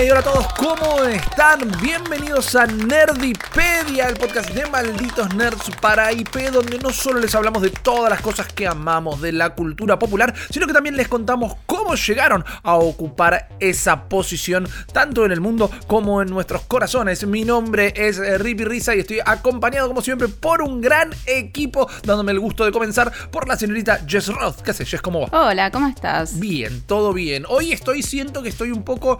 Hey, hola a todos, ¿cómo están? Bienvenidos a Nerdipedia, el podcast de malditos nerds para IP, donde no solo les hablamos de todas las cosas que amamos de la cultura popular, sino que también les contamos cómo llegaron a ocupar esa posición, tanto en el mundo como en nuestros corazones. Mi nombre es eh, Rippy Risa y estoy acompañado, como siempre, por un gran equipo, dándome el gusto de comenzar por la señorita Jess Roth. ¿Qué haces, Jess? ¿Cómo va? Hola, ¿cómo estás? Bien, todo bien. Hoy estoy, siento que estoy un poco.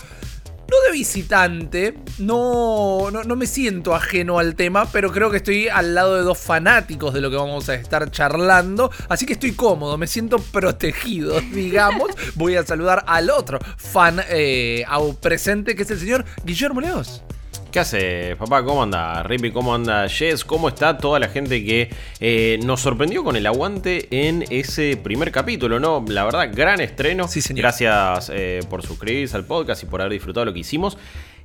No de visitante, no, no, me siento ajeno al tema, pero creo que estoy al lado de dos fanáticos de lo que vamos a estar charlando, así que estoy cómodo, me siento protegido, digamos. Voy a saludar al otro fan eh, presente, que es el señor Guillermo Leos. ¿Qué hace, papá? ¿Cómo anda? Rippy, ¿cómo anda? Jess, ¿cómo está toda la gente que eh, nos sorprendió con el aguante en ese primer capítulo, ¿no? La verdad, gran estreno. Sí, señor. Gracias eh, por suscribirse al podcast y por haber disfrutado lo que hicimos.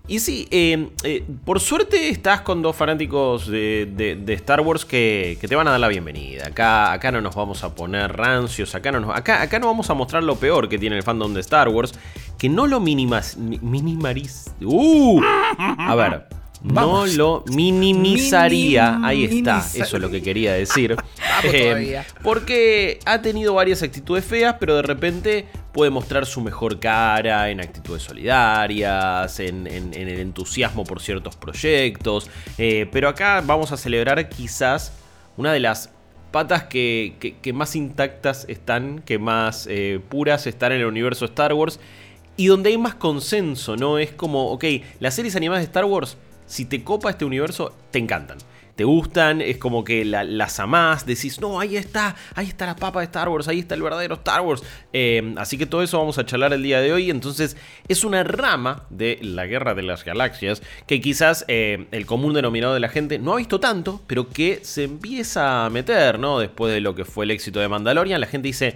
Y sí, eh, eh, por suerte estás con dos fanáticos de, Star Wars que, te van a dar la bienvenida. Acá, acá no nos vamos a poner rancios, acá no, nos- acá, acá no vamos a mostrar lo peor que tiene el fandom de Star Wars, que no lo minimas, mi- minimariz... ¡Uh! A ver, no lo minimizaría. Ahí está, eso es lo que quería decir. Eh, todavía. porque ha tenido varias actitudes feas, pero de repente puede mostrar su mejor cara en actitudes solidarias, en, en- en el entusiasmo por ciertos proyectos. Eh, pero acá vamos a celebrar quizás una de las patas que, que- que más intactas están, que más eh, puras están en el universo Star Wars. Y donde hay más consenso, ¿no? Es como, ok, las series animadas de Star Wars, si te copa este universo, te encantan. Te gustan, es como que la- las amás, decís, no, ahí está, ahí está la papa de Star Wars, ahí está el verdadero Star Wars. Eh, así que todo eso vamos a charlar el día de hoy. Entonces, es una rama de la guerra de las galaxias que quizás eh, el común denominador de la gente no ha visto tanto, pero que se empieza a meter, ¿no? Después de lo que fue el éxito de Mandalorian, la gente dice,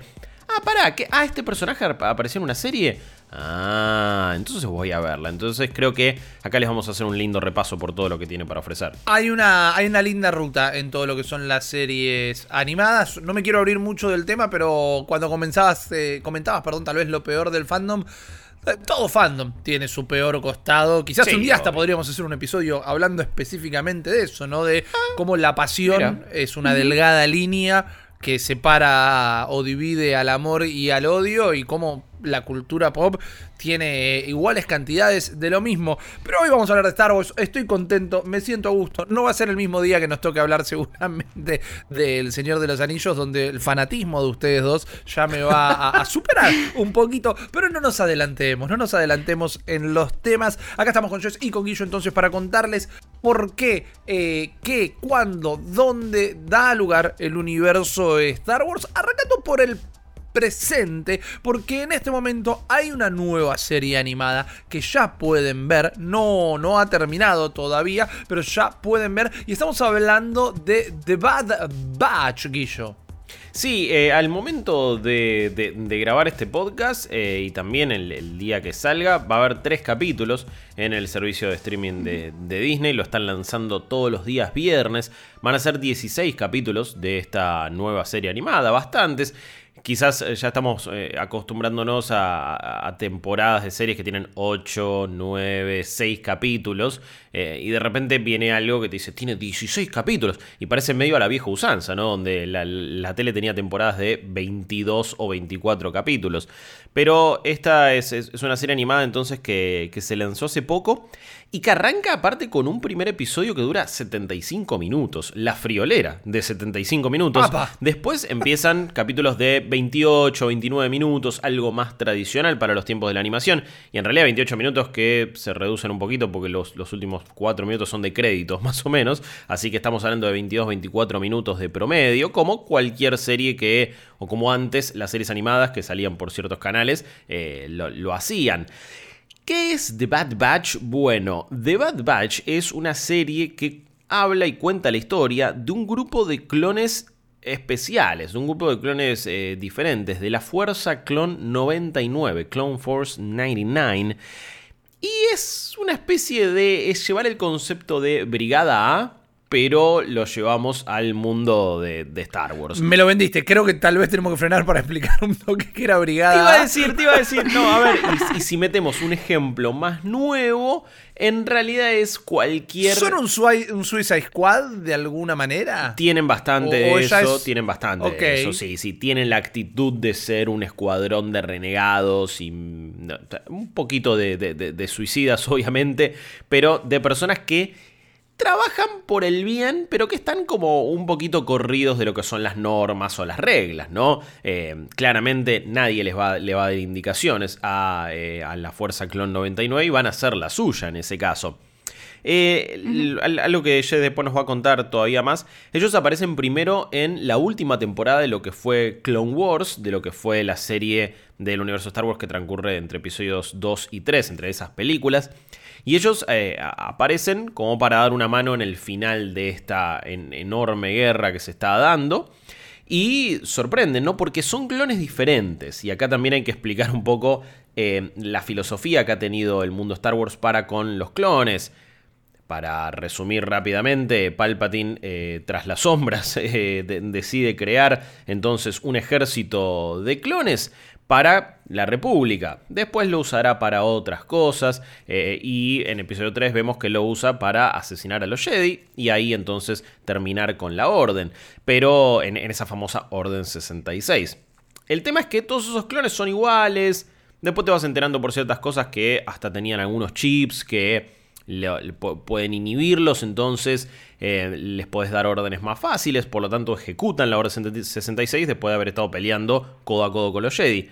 Ah, pará, que ah, este personaje ap- apareció en una serie. Ah, entonces voy a verla. Entonces creo que acá les vamos a hacer un lindo repaso por todo lo que tiene para ofrecer. Hay una, hay una linda ruta en todo lo que son las series animadas. No me quiero abrir mucho del tema, pero cuando comenzabas, eh, comentabas, perdón, tal vez lo peor del fandom. eh, Todo fandom tiene su peor costado. Quizás Sí, un día hasta podríamos hacer un episodio hablando específicamente de eso, ¿no? De cómo la pasión Mira. es una delgada línea que separa o divide al amor y al odio y cómo la cultura pop tiene iguales cantidades de lo mismo. Pero hoy vamos a hablar de Star Wars. Estoy contento, me siento a gusto. No va a ser el mismo día que nos toque hablar seguramente del Señor de los Anillos, donde el fanatismo de ustedes dos ya me va a, superar un poquito. Pero no nos adelantemos, no nos adelantemos en los temas. Acá estamos con Jess y con Guillo entonces para contarles por qué, eh, qué, cuándo, dónde da lugar el universo de Star Wars. Arrancando por el presente porque en este momento hay una nueva serie animada que ya pueden ver, no, no ha terminado todavía, pero ya pueden ver y estamos hablando de The Bad Batch, Guillo. Sí, eh, al momento de, grabar este podcast eh, y también el, el día que salga, va a haber tres capítulos en el servicio de streaming de, de Disney. Lo están lanzando todos los días viernes. Van a ser 16 capítulos de esta nueva serie animada, bastantes. Quizás eh, ya estamos eh, acostumbrándonos a, a- a temporadas de series que tienen 8, 9, 6 capítulos eh, y de repente viene algo que te dice, tiene 16 capítulos y parece medio a la vieja usanza, ¿no? Donde la, la tele tenía temporadas de 22 o 24 capítulos. Pero esta es, es- es una serie animada entonces que, que se lanzó hace poco y que arranca aparte con un primer episodio que dura 75 minutos, la friolera de 75 minutos. ¡Apa! Después empiezan capítulos de 28, 29 minutos, algo más tradicional para los tiempos de la animación. Y en realidad 28 minutos que se reducen un poquito porque los, últimos 4 minutos son de créditos más o menos. Así que estamos hablando de 22, 24 minutos de promedio, como cualquier serie que, o como antes, las series animadas que salían por ciertos canales, eh, lo, lo hacían. ¿Qué es The Bad Batch? Bueno, The Bad Batch es una serie que habla y cuenta la historia de un grupo de clones especiales, un grupo de clones eh, diferentes, de la Fuerza Clon 99, Clone Force 99. Y es una especie de... es llevar el concepto de Brigada A, pero lo llevamos al mundo de, Star Wars. Me lo vendiste, creo que tal vez tenemos que frenar para explicar un toque que era Brigada. Te iba a decir, te iba a decir, no, a ver, y, si metemos un ejemplo más nuevo, en realidad es cualquier... ¿Son un, Suicide Squad de alguna manera? Tienen bastante de eso, tienen bastante de eso, sí, sí, tienen la actitud de ser un escuadrón de renegados y un poquito de suicidas, obviamente, pero de personas que trabajan por el bien, pero que están como un poquito corridos de lo que son las normas o las reglas, ¿no? Eh, claramente nadie les va, le va a dar indicaciones eh, a, la Fuerza Clon 99 y van a hacer la suya en ese caso. Eh, algo que Jay después nos va a contar todavía más. Ellos aparecen primero en la última temporada de lo que fue Clone Wars, de lo que fue la serie del universo Star Wars que transcurre entre episodios 2 y 3, entre esas películas. Y ellos eh, aparecen como para dar una mano en el final de esta enorme guerra que se está dando. Y sorprenden, ¿no? Porque son clones diferentes. Y acá también hay que explicar un poco eh, la filosofía que ha tenido el mundo Star Wars para con los clones. Para resumir rápidamente, Palpatine, eh, tras las sombras, decide crear entonces un ejército de clones para la República. Después lo usará para otras cosas eh, y en episodio 3 vemos que lo usa para asesinar a los Jedi y ahí entonces terminar con la Orden, pero en, esa famosa Orden 66. El tema es que todos esos clones son iguales, después te vas enterando por ciertas cosas que hasta tenían algunos chips que pueden inhibirlos, entonces eh, les puedes dar órdenes más fáciles, por lo tanto ejecutan la orden 66 después de haber estado peleando codo a codo con los Jedi.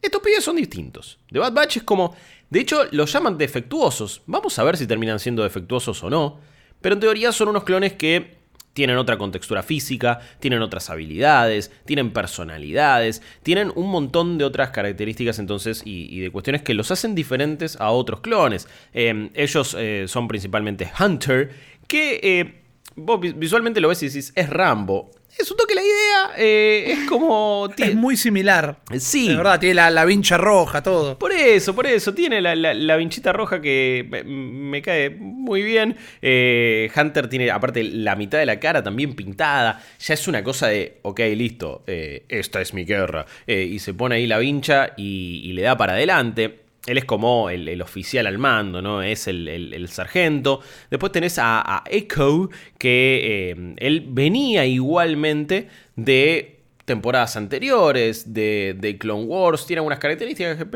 Estos pibes son distintos. The Bad Batch es como... De hecho, los llaman defectuosos. Vamos a ver si terminan siendo defectuosos o no. Pero en teoría son unos clones que tienen otra contextura física, tienen otras habilidades, tienen personalidades, tienen un montón de otras características entonces y, de cuestiones que los hacen diferentes a otros clones. Eh, ellos eh, son principalmente Hunter, que eh, vos visualmente lo ves y decís, es Rambo. Es un toque la idea, eh, es como... Es muy similar. Sí. De verdad, tiene la, vincha roja, todo. Por eso, por eso, tiene la, vinchita roja que me, cae muy bien. Eh, Hunter tiene, aparte, la mitad de la cara también pintada. Ya es una cosa de, ok, listo, eh, esta es mi guerra. y se pone ahí la vincha y le da para adelante. Él es como el, oficial al mando, ¿no? Es el, sargento. Después tenés a, Echo, que eh, él venía igualmente de temporadas anteriores, de, Clone Wars. Tiene algunas características que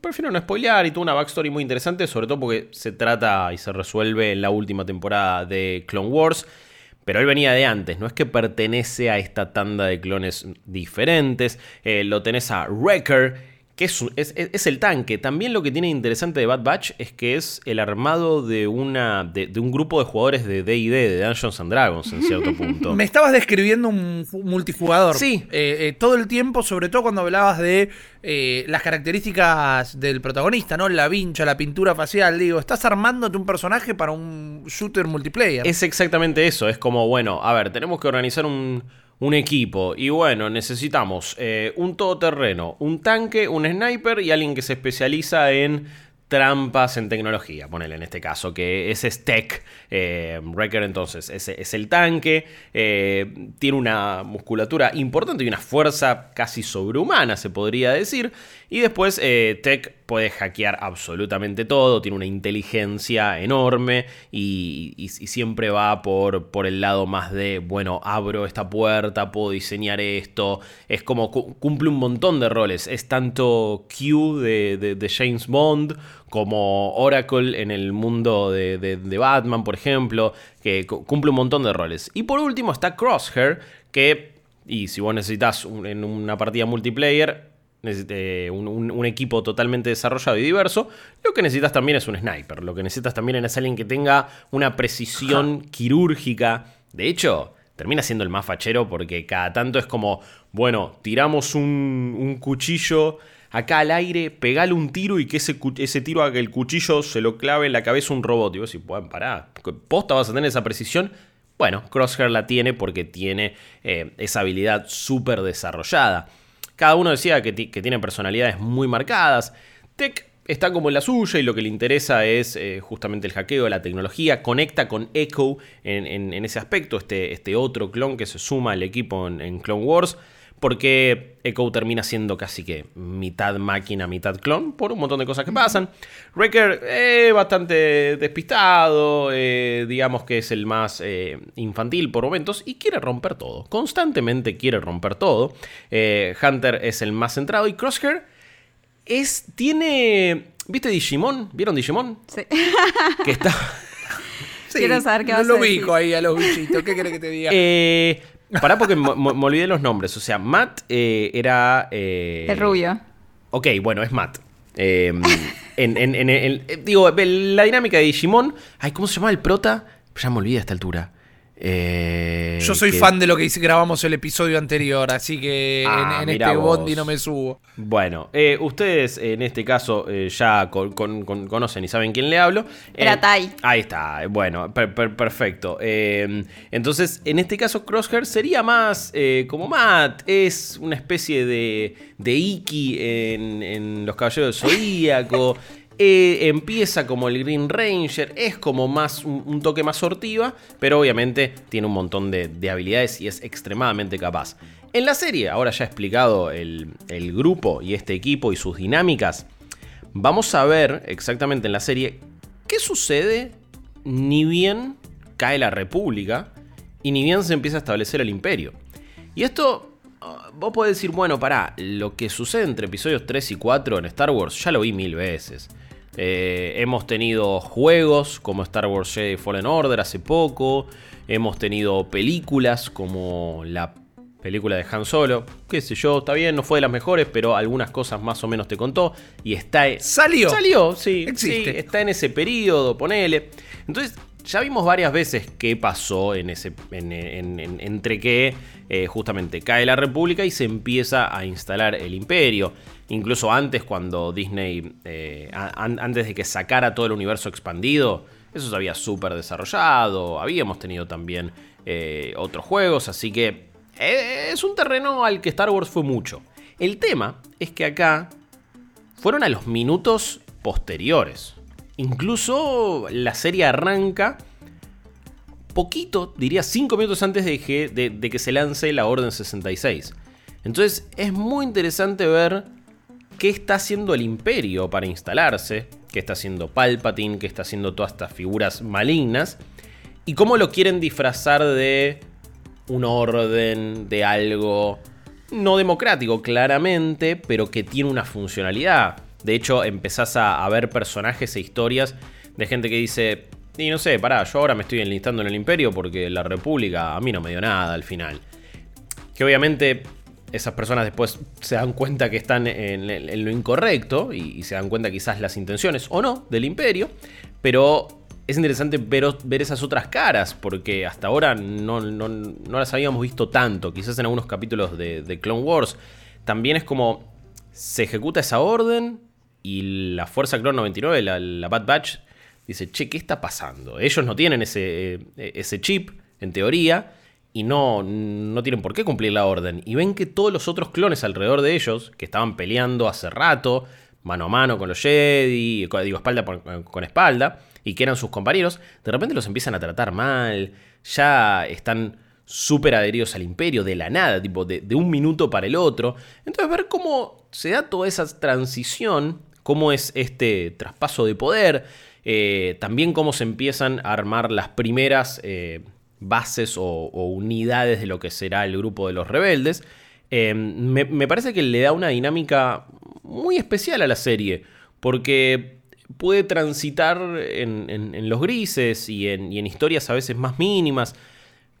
prefiero no spoilear y tuvo una backstory muy interesante, sobre todo porque se trata y se resuelve en la última temporada de Clone Wars. Pero él venía de antes, no es que pertenece a esta tanda de clones diferentes. Eh, lo tenés a Wrecker que es, el tanque. También lo que tiene interesante de Bad Batch es que es el armado de, una, de, un grupo de jugadores de DD, de Dungeons and Dragons, en cierto punto. Me estabas describiendo un multijugador. Sí. Eh, eh, todo el tiempo, sobre todo cuando hablabas de eh, las características del protagonista, ¿no? La vincha, la pintura facial. Digo, estás armándote un personaje para un shooter multiplayer. Es exactamente eso. Es como, bueno, a ver, tenemos que organizar un un equipo. Y bueno, necesitamos eh, un todoterreno, un tanque, un sniper y alguien que se especializa en trampas en tecnología, ponele en este caso, que ese es Tech. Eh, Wrecker entonces ese es el tanque, eh, tiene una musculatura importante y una fuerza casi sobrehumana, se podría decir. Y después eh, Tech puede hackear absolutamente todo, tiene una inteligencia enorme y, siempre va por, por, el lado más de, bueno, abro esta puerta, puedo diseñar esto, es como cumple un montón de roles, es tanto Q de, James Bond como Oracle en el mundo de, Batman, por ejemplo, que cumple un montón de roles. Y por último está Crosshair, que, y si vos necesitas en una partida multiplayer, eh, un, equipo totalmente desarrollado y diverso, lo que necesitas también es un sniper. Lo que necesitas también es alguien que tenga una precisión quirúrgica. De hecho, termina siendo el más fachero porque cada tanto es como, bueno, tiramos un, cuchillo acá al aire, pegale un tiro y que ese, ese tiro haga que el cuchillo se lo clave en la cabeza un robot. Y vos decís, bueno, pará, ¿posta vas a tener esa precisión? Bueno, Crosshair la tiene porque tiene eh, esa habilidad súper desarrollada. Cada uno decía que, tiene personalidades muy marcadas. Tech está como en la suya y lo que le interesa es eh, justamente el hackeo, la tecnología. Conecta con Echo en, ese aspecto, este, este, otro clon que se suma al equipo en Clone Wars porque Echo termina siendo casi que mitad máquina, mitad clon, por un montón de cosas que pasan. Wrecker es bastante despistado, eh, digamos que es el más eh, infantil por momentos y quiere romper todo, constantemente quiere romper todo. Eh, Hunter es el más centrado y Crosshair es, tiene... ¿Viste Digimon? ¿Vieron Digimon? Sí. Que está... Quiero saber qué no vas lo a decir. ubico ahí a los bichitos. ¿Qué querés que te diga? Eh, Pará porque me, olvidé los nombres. O sea, Matt eh, era... eh, El rubio. Ok, bueno, es Matt. Eh, en, en- en- en- eh, digo, la dinámica de Digimon... Ay, ¿cómo se llama el prota? Ya me olvidé a esta altura. Eh, Yo soy que- fan de lo que grabamos el episodio anterior, así que en- Ah, en, este vos. bondi no me subo. Bueno, eh, ustedes en este caso eh, ya con- con- con- conocen y saben quién le hablo. Era Eh, Tai. Ahí está, bueno, per- per- perfecto. Eh, entonces, en este caso, Crosshair sería más eh, como Matt, es una especie de, de Iki en, en Los Caballeros del Zodíaco. Eh, empieza como el Green Ranger, es como más un, toque más sortiva, pero obviamente tiene un montón de, de habilidades y es extremadamente capaz. En la serie, ahora ya he explicado el, grupo y este equipo y sus dinámicas, vamos a ver exactamente en la serie qué sucede ni bien cae la República y ni bien se empieza a establecer el imperio. Y esto, vos podés decir, bueno, pará, lo que sucede entre episodios 3 y 4 en Star Wars ya lo vi mil veces. Eh, hemos tenido juegos como Star Wars Jedi Fallen Order hace poco. Hemos tenido películas como la película de Han Solo. Qué sé yo, está bien, no fue de las mejores, pero algunas cosas más o menos te contó. Y está. ¿Salió? Salió, sí. Existe. sí, está en ese periodo, ponele. Entonces, ya vimos varias veces qué pasó en ese. en- en- en- entre que eh, justamente cae la República y se empieza a instalar el imperio. Incluso antes, cuando Disney. eh, antes de que sacara todo el universo expandido. Eso se había súper desarrollado. Habíamos tenido también eh, otros juegos. Así que. es un terreno al que Star Wars fue mucho. El tema es que acá fueron a los minutos posteriores. Incluso la serie arranca poquito, diría 5 minutos antes de que, de- que se lance la Orden 66. Entonces es muy interesante ver qué está haciendo el imperio para instalarse, qué está haciendo Palpatine, qué está haciendo todas estas figuras malignas, y cómo lo quieren disfrazar de un orden, de algo no democrático, claramente, pero que tiene una funcionalidad. De hecho, empezás a ver personajes e historias de gente que dice, y no sé, pará, yo ahora me estoy enlistando en el imperio porque la república a mí no me dio nada al final. Que obviamente esas personas después se dan cuenta que están en, lo incorrecto y, se dan cuenta quizás las intenciones o no del imperio, pero es interesante ver, ver esas otras caras porque hasta ahora no, no- no las habíamos visto tanto, quizás en algunos capítulos de, de Clone Wars. También es como se ejecuta esa orden y la Fuerza Clone 99, la, la Bad Batch, dice, che, ¿qué está pasando? Ellos no tienen ese, eh, ese chip, en teoría, y no, no tienen por qué cumplir la orden. Y ven que todos los otros clones alrededor de ellos, que estaban peleando hace rato, mano a mano con los Jedi, digo, espalda con espalda, y que eran sus compañeros, de repente los empiezan a tratar mal, ya están súper adheridos al imperio de la nada, tipo de un minuto para el otro. Entonces ver cómo se da toda esa transición, cómo es este traspaso de poder, eh, también cómo se empiezan a armar las primeras eh, bases o, unidades de lo que será el grupo de los rebeldes. Eh, me, parece que le da una dinámica muy especial a la serie, porque puede transitar en los grises y en, y en historias a veces más mínimas.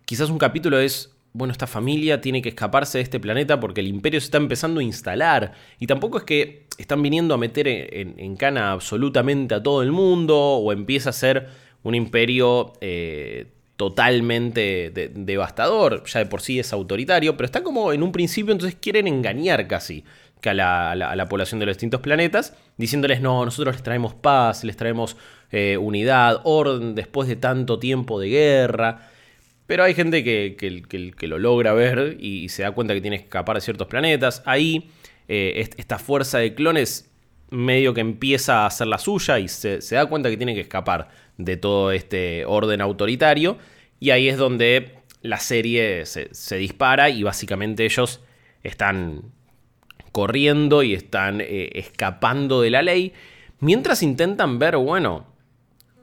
Quizás un capítulo es, bueno, esta familia tiene que escaparse de este planeta porque el imperio se está empezando a instalar. Y tampoco es que están viniendo a meter en, cana absolutamente a todo el mundo o empieza a ser un imperio eh, totalmente devastador, ya de por sí es autoritario, pero está como en un principio, entonces quieren engañar casi a la, población de los distintos planetas, diciéndoles, no, nosotros les traemos paz, les traemos eh, unidad, orden después de tanto tiempo de guerra. Pero hay gente que, que, lo logra ver y, se da cuenta que tiene que escapar de ciertos planetas. Ahí eh, esta fuerza de clones medio que empieza a hacer la suya y se, da cuenta que tiene que escapar de todo este orden autoritario. Y ahí es donde la serie se, dispara y básicamente ellos están corriendo y están eh, escapando de la ley. Mientras intentan ver, bueno,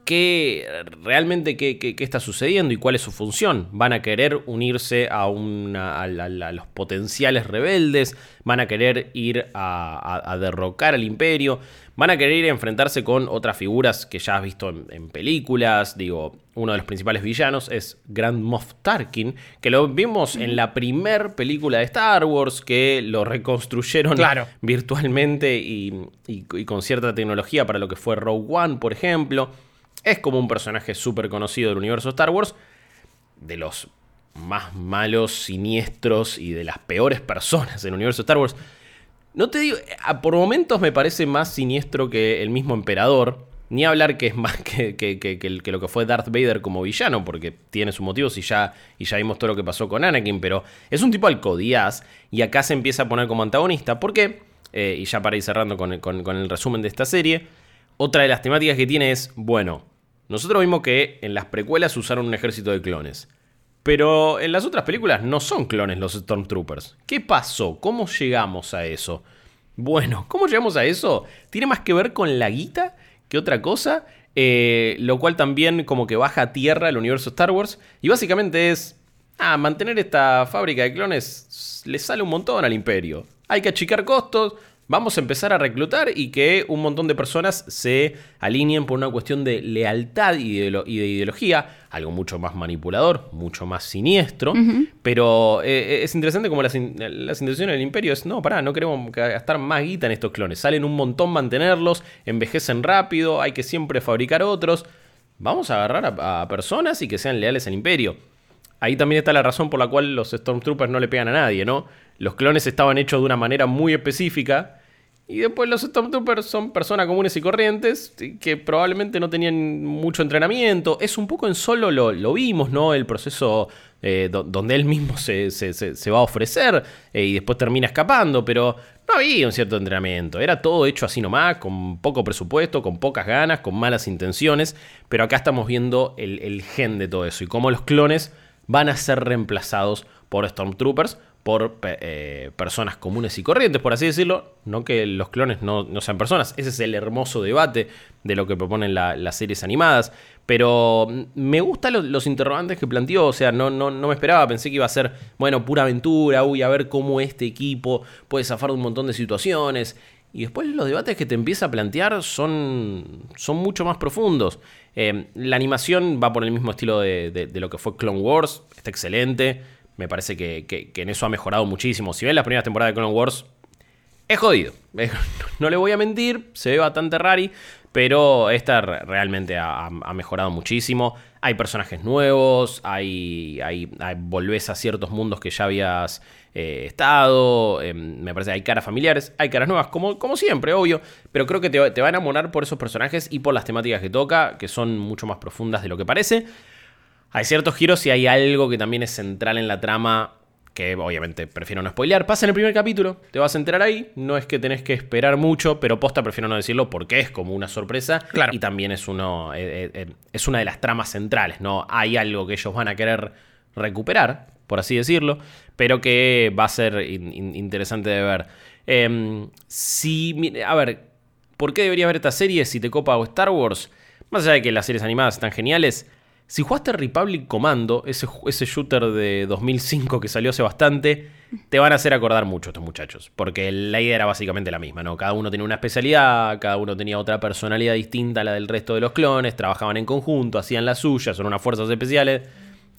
qué realmente qué, está sucediendo y cuál es su función. Van a querer unirse a, una, los potenciales rebeldes, van a querer ir a, derrocar al imperio, van a querer ir a enfrentarse con otras figuras que ya has visto en, películas. Digo, uno de los principales villanos es Grand Moff Tarkin, que lo vimos en la primer película de Star Wars, que lo reconstruyeron virtualmente y con cierta tecnología para lo que fue Rogue One, por ejemplo. Es como un personaje súper conocido del universo Star Wars, de los más malos, siniestros y de las peores personas del universo Star Wars. No te digo, por momentos me parece más siniestro que el mismo emperador. Ni hablar que es más que, que, lo que fue Darth Vader como villano, porque tiene sus motivos y ya, y ya vimos todo lo que pasó con Anakin, pero es un tipo alcodías y acá se empieza a poner como antagonista. ¿Por qué? Eh, y ya para ir cerrando con, con el resumen de esta serie, otra de las temáticas que tiene es, bueno, nosotros vimos que en las precuelas usaron un ejército de clones. Pero en las otras películas no son clones los Stormtroopers. ¿Qué pasó? ¿Cómo llegamos a eso? Bueno, ¿cómo llegamos a eso? Tiene más que ver con la guita que otra cosa. Eh, lo cual también como que baja a tierra el universo Star Wars. Y básicamente es... Ah, mantener esta fábrica de clones le sale un montón al imperio. Hay que achicar costos, Vamos a empezar a reclutar y que un montón de personas se alineen por una cuestión de lealtad y de, ideología, algo mucho más manipulador, mucho más siniestro, pero eh, es interesante como las, las, intenciones del imperio es, no, pará, no queremos gastar más guita en estos clones, salen un montón mantenerlos, envejecen rápido, hay que siempre fabricar otros, vamos a agarrar a personas y que sean leales al imperio. Ahí también está la razón por la cual los Stormtroopers no le pegan a nadie, ¿no? Los clones estaban hechos de una manera muy específica. Y después los Stormtroopers son personas comunes y corrientes que probablemente no tenían mucho entrenamiento. Es un poco en solo lo, vimos, ¿no? El proceso eh, donde él mismo se, va a ofrecer eh, y después termina escapando, pero no había un cierto entrenamiento. Era todo hecho así nomás, con poco presupuesto, con pocas ganas, con malas intenciones. Pero acá estamos viendo el, el gen de todo eso y cómo los clones van a ser reemplazados por Stormtroopers por eh, personas comunes y corrientes, por así decirlo. No que los clones no, sean personas. Ese es el hermoso debate de lo que proponen las series animadas. Pero mm, me gustan los, interrogantes que planteó. O sea, no, no, no, me esperaba. Pensé que iba a ser, bueno, pura aventura. Uy, a ver cómo este equipo puede zafar de un montón de situaciones. Y después los debates que te empieza a plantear son, son mucho más profundos. Eh, la animación va por el mismo estilo de, de lo que fue Clone Wars. Está excelente. Me parece que, en eso ha mejorado muchísimo. Si ven las primeras temporadas de Clone Wars, es jodido. No le voy a mentir, se ve bastante rari, pero esta realmente ha, mejorado muchísimo. Hay personajes nuevos, hay, hay, volvés a ciertos mundos que ya habías eh, estado. Em, me parece que hay caras familiares, hay caras nuevas, como, como siempre, obvio. Pero creo que te, te va a enamorar por esos personajes y por las temáticas que toca, que son mucho más profundas de lo que parece. Hay ciertos giros y hay algo que también es central en la trama que obviamente prefiero no spoilear. Pasa en el primer capítulo, te vas a enterar ahí. No es que tenés que esperar mucho, pero posta prefiero no decirlo porque es como una sorpresa. Claro. Y también es, uno, eh, eh, eh, es una de las tramas centrales, ¿no? Hay algo que ellos van a querer recuperar, por así decirlo, pero que va a ser interesante de ver. Em, si, a ver, ¿por qué debería ver esta serie si te copa o Star Wars? Más allá de que las series animadas están geniales, si jugaste Republic Commando, ese, ese shooter de 2005 que salió hace bastante, te van a hacer acordar mucho estos muchachos. Porque la idea era básicamente la misma, ¿no? Cada uno tenía una especialidad, cada uno tenía otra personalidad distinta a la del resto de los clones, trabajaban en conjunto, hacían las suyas, son unas fuerzas especiales.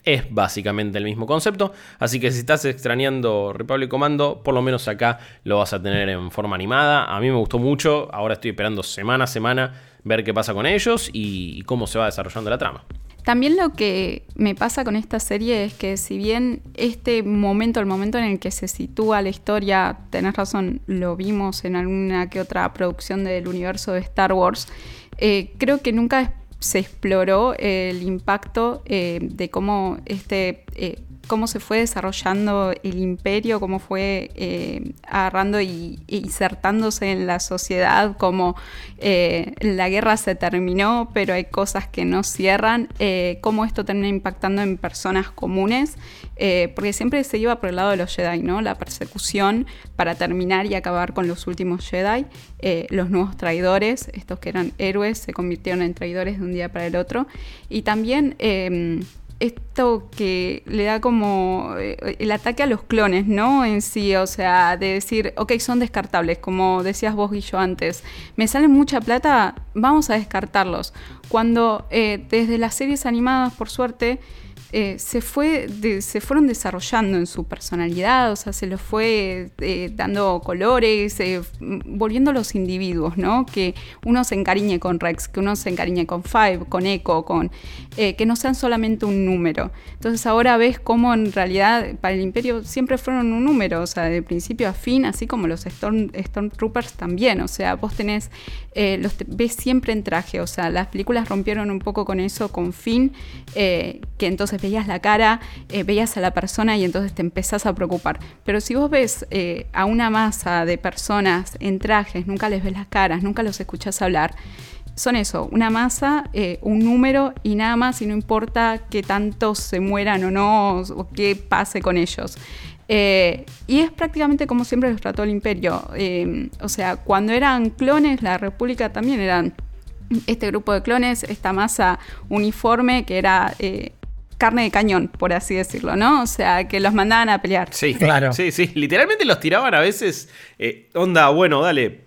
Es básicamente el mismo concepto. Así que si estás extrañando Republic Commando, por lo menos acá lo vas a tener en forma animada. A mí me gustó mucho. Ahora estoy esperando semana a semana ver qué pasa con ellos y cómo se va desarrollando la trama. También lo que me pasa con esta serie es que si bien este momento, el momento en el que se sitúa la historia, tenés razón, lo vimos en alguna que otra producción del universo de Star Wars, eh, creo que nunca se exploró el impacto eh, de cómo este eh, cómo se fue desarrollando el imperio, cómo fue eh, agarrando y, insertándose en la sociedad, cómo eh, la guerra se terminó, pero hay cosas que no cierran, eh, cómo esto termina impactando en personas comunes, porque siempre se iba por el lado de los Jedi, ¿no? La persecución para terminar y acabar con los últimos Jedi, los nuevos traidores, estos que eran héroes, se convirtieron en traidores de un día para el otro, y también esto que le da como eh, el ataque a los clones, ¿no? En sí, o sea, de decir, ok, son descartables, como decías vos y yo antes, me salen mucha plata, vamos a descartarlos. Cuando eh, desde las series animadas, por suerte, eh, se, fue se fueron desarrollando en su personalidad, o sea, se los fue eh, dando colores, eh, volviendo los individuos, ¿no? Que uno se encariñe con Rex, que uno se encariñe con Five, con Echo, con, que no sean solamente un número. Entonces ahora ves cómo en realidad para el Imperio siempre fueron un número, o sea, de principio a fin, así como los Storm, Stormtroopers también, o sea, vos tenés, los ves siempre en traje, o sea, las películas rompieron un poco con eso, con Finn, que entonces veías la cara, eh, veías a la persona y entonces te empezás a preocupar. Pero si vos ves eh, a una masa de personas en trajes, nunca les ves las caras, nunca los escuchás hablar, son eso, una masa, eh, un número y nada más, y no importa que tantos se mueran o no, o qué pase con ellos. y es prácticamente como siempre los trató el imperio. o sea, cuando eran clones, la república también eran este grupo de clones, esta masa uniforme que era carne de cañón, por así decirlo, ¿no? O sea, que los mandaban a pelear. Sí, claro. Sí, sí. Literalmente los tiraban a veces. Eh, onda, bueno, dale.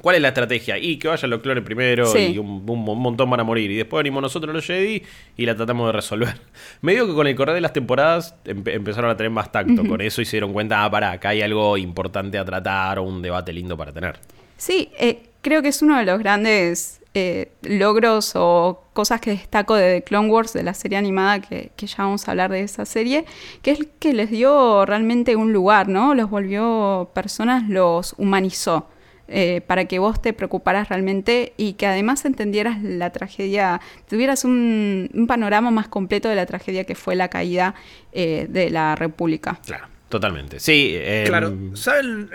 ¿Cuál es la estrategia? Y que vayan los clones primero y un, montón van a morir. Y después venimos nosotros los Jedi y la tratamos de resolver. Medio que con el correr de las temporadas empezaron a tener más tacto con eso y se dieron cuenta, ah, para, acá hay algo importante a tratar o un debate lindo para tener. Sí, eh, creo que es uno de los grandes eh, logros o cosas que destaco de The Clone Wars, de la serie animada, que, ya vamos a hablar de esa serie, que es que les dio realmente un lugar, ¿no? Los volvió personas, los humanizó. Eh, para que vos te preocuparas realmente y que además entendieras la tragedia, tuvieras un, panorama más completo de la tragedia que fue la caída eh, de la República. Claro, totalmente. Sí. claro, ¿saben?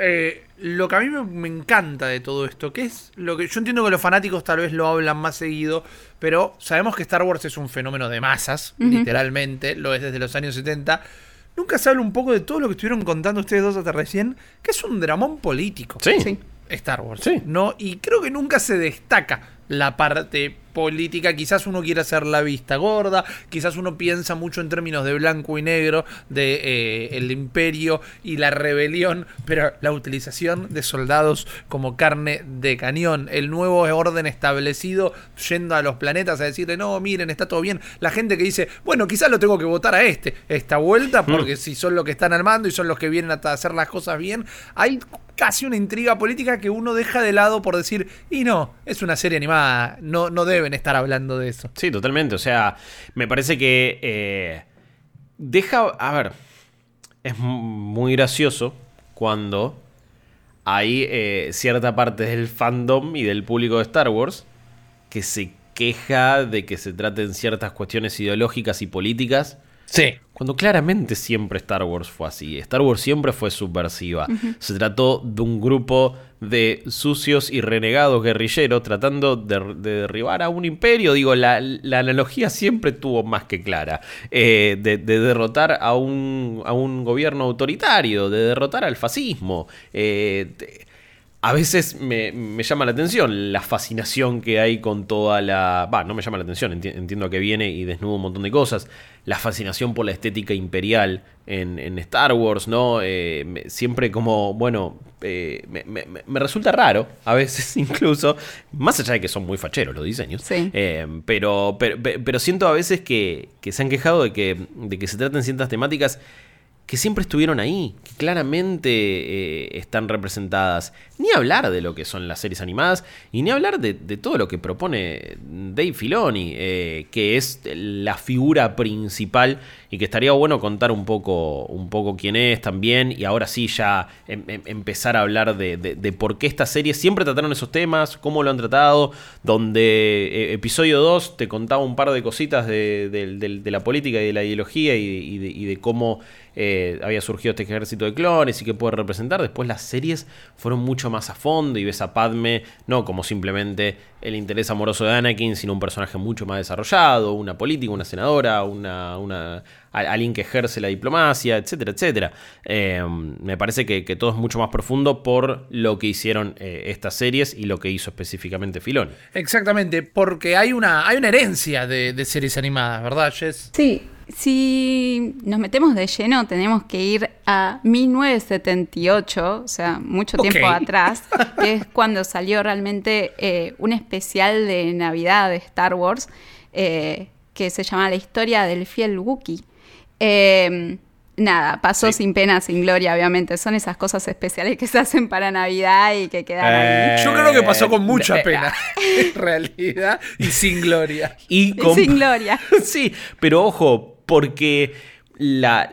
Lo que a mí me, encanta de todo esto, que es lo que yo entiendo que los fanáticos tal vez lo hablan más seguido, pero sabemos que Star Wars es un fenómeno de masas, literalmente, lo es desde los años 70. Nunca se habla un poco de todo lo que estuvieron contando ustedes dos hasta recién, que es un dramón político. Sí. Star Wars. Sí. ¿no? Y creo que nunca se destaca la parte política, quizás uno quiera hacer la vista gorda, quizás uno piensa mucho en términos de blanco y negro, de eh, el imperio y la rebelión, pero la utilización de soldados como carne de cañón, el nuevo orden establecido yendo a los planetas a decirle, no, miren, está todo bien, la gente que dice, bueno, quizás lo tengo que votar a este, esta vuelta, hmm. porque si son los que están al mando y son los que vienen a hacer las cosas bien, hay casi una intriga política que uno deja de lado por decir, y no, es una serie animada, no, no deben estar hablando de eso. Sí, totalmente. O sea, me parece que eh, deja, a ver, es muy gracioso cuando hay eh, cierta parte del fandom y del público de Star Wars que se queja de que se traten ciertas cuestiones ideológicas y políticas Sí. Cuando claramente siempre Star Wars fue así. Star Wars siempre fue subversiva. Se trató de un grupo de sucios y renegados guerrilleros tratando de, derribar a un imperio. Digo, la, analogía siempre tuvo más que clara. Eh, de, derrotar a un, a un, gobierno autoritario, de derrotar al fascismo. Eh, a veces me, llama la atención la fascinación que hay con toda la... Va, no me llama la atención, entiendo que viene y desnudo un montón de cosas. La fascinación por la estética imperial en, Star Wars, ¿no? Eh, siempre como, bueno, eh, me, resulta raro, a veces incluso, más allá de que son muy facheros los diseños. Eh, pero, pero, siento a veces que, se han quejado de que, de que se traten ciertas temáticas que siempre estuvieron ahí, claramente eh, están representadas. Ni hablar de lo que son las series animadas y ni hablar de, todo lo que propone Dave Filoni, eh, que es la figura principal y que estaría bueno contar un poco, un poco quién es también y ahora sí ya em, em, empezar a hablar de, por qué esta serie siempre trataron esos temas, cómo lo han tratado, donde eh, episodio 2 te contaba un par de cositas de, la política y de la ideología y de cómo eh, había surgido este ejército de clones y que puede representar. Después las series fueron mucho más a fondo y ves a Padme no como simplemente el interés amoroso de Anakin, sino un personaje mucho más desarrollado, una política, una senadora, una, una alguien que ejerce la diplomacia, etcétera, etcétera. Eh, me parece que, todo es mucho más profundo por lo que hicieron eh, estas series y lo que hizo específicamente Filón. Exactamente, porque hay una, hay una herencia de, de series animadas, ¿verdad, Jess? Sí, si nos metemos de lleno, tenemos que ir a 1978, o sea, mucho tiempo atrás, que es cuando salió realmente eh, un especial de Navidad de Star Wars, eh, que se llama La historia del fiel Wookiee. Eh, nada, pasó sin pena, sin gloria, obviamente. Son esas cosas especiales que se hacen para Navidad y que quedan ahí. Yo creo que pasó con mucha pena, en realidad, y sin gloria. Y, y sin gloria. sí, pero ojo, porque la,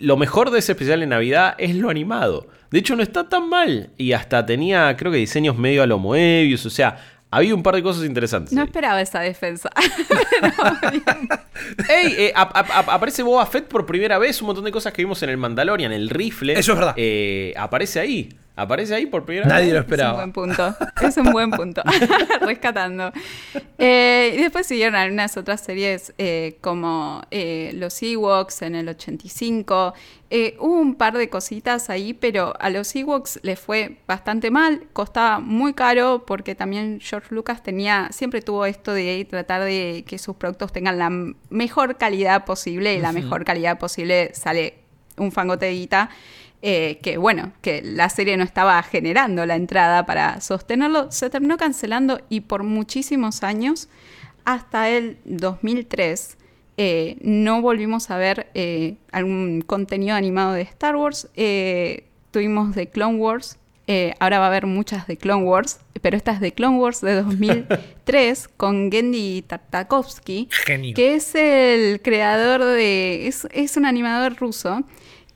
lo mejor de ese especial de Navidad es lo animado. De hecho, no está tan mal. Y hasta tenía, creo que diseños medio a lo Moebius. O sea, había un par de cosas interesantes. No esperaba esa defensa. ¡Ey! Eh, aparece Boba Fett por primera vez. Un montón de cosas que vimos en el Mandalorian, el rifle. Eso es verdad. Eh, aparece ahí. Aparece ahí por primera Nadie lo esperaba. Es un buen punto. Es un buen punto. Rescatando. Eh, y después siguieron algunas otras series eh, como eh, Los Ewoks en el 85. hubo un par de cositas ahí, pero a los Ewoks les fue bastante mal. Costaba muy caro porque también George Lucas tenía, siempre tuvo esto de tratar de que sus productos tengan la mejor calidad posible y la mejor calidad posible sale un fangote de guita. Eh, que bueno, que la serie no estaba generando la entrada para sostenerlo, se terminó cancelando y por muchísimos años, hasta el 2003, eh, no volvimos a ver eh, algún contenido animado de Star Wars. tuvimos The Clone Wars, ahora va a haber muchas de Clone Wars, pero esta es de Clone Wars de 2003 con Gendy Tartakovsky, que es el creador de... es, es un animador ruso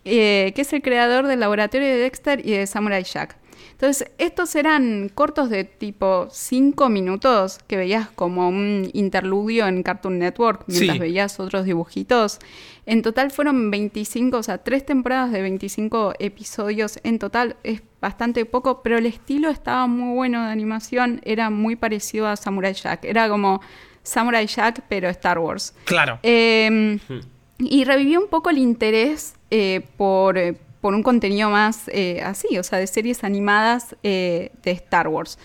eh, que es el creador del laboratorio de Dexter y de Samurai Jack. Entonces, estos eran cortos de tipo 5 minutos que veías como un interludio en Cartoon Network mientras veías otros dibujitos. En total fueron 25, o sea, tres temporadas de 25 episodios en total. Es bastante poco, pero el estilo estaba muy bueno de animación. Era muy parecido a Samurai Jack. Era como Samurai Jack, pero Star Wars. Claro. Em, hmm. Y revivió un poco el interés eh, por, eh, por, un contenido más eh, así, o sea, de series animadas de Star Wars.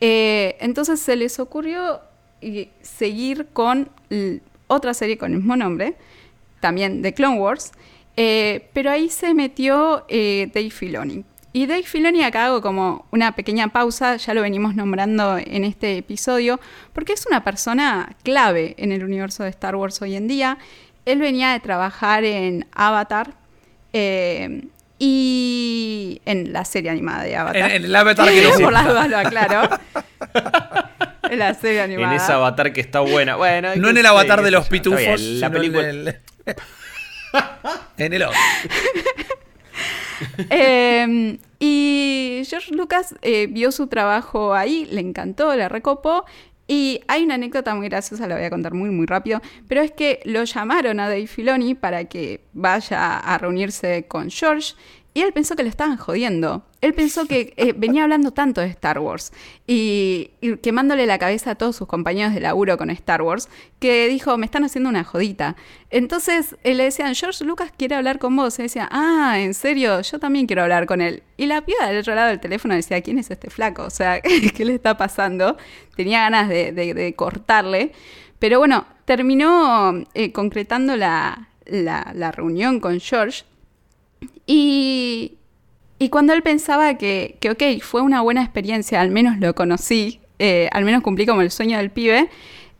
entonces se les ocurrió seguir con otra serie con el mismo nombre, también de Clone Wars, pero ahí se metió Dave Filoni. Y Dave Filoni acá hago como una pequeña pausa, ya lo venimos nombrando en este episodio, porque es una persona clave en el universo de Star Wars hoy en día él venía de trabajar en Avatar eh, y en la serie animada de Avatar. En, el Avatar que no Por las dudas lo aclaro. en la serie animada. En ese Avatar que está buena. Bueno, no en el Avatar de los pitufos. la película. En el, en el otro. Y George Lucas eh, vio su trabajo ahí, le encantó, le recopó y hay una anécdota muy graciosa, la voy a contar muy, muy rápido, pero es que lo llamaron a Dave Filoni para que vaya a reunirse con George y él pensó que le estaban jodiendo. Él pensó que eh, venía hablando tanto de Star Wars y, quemándole la cabeza a todos sus compañeros de laburo con Star Wars, que dijo, me están haciendo una jodita. Entonces eh, le decían, George Lucas quiere hablar con vos. Y decía, ah, en serio, yo también quiero hablar con él. Y la piba del otro lado del teléfono decía, ¿quién es este flaco? O sea, ¿qué le está pasando? Tenía ganas de, cortarle. Pero bueno, terminó eh, concretando la, la reunión con George y, cuando él pensaba que, que, ok, fue una buena experiencia, al menos lo conocí, eh, al menos cumplí como el sueño del pibe,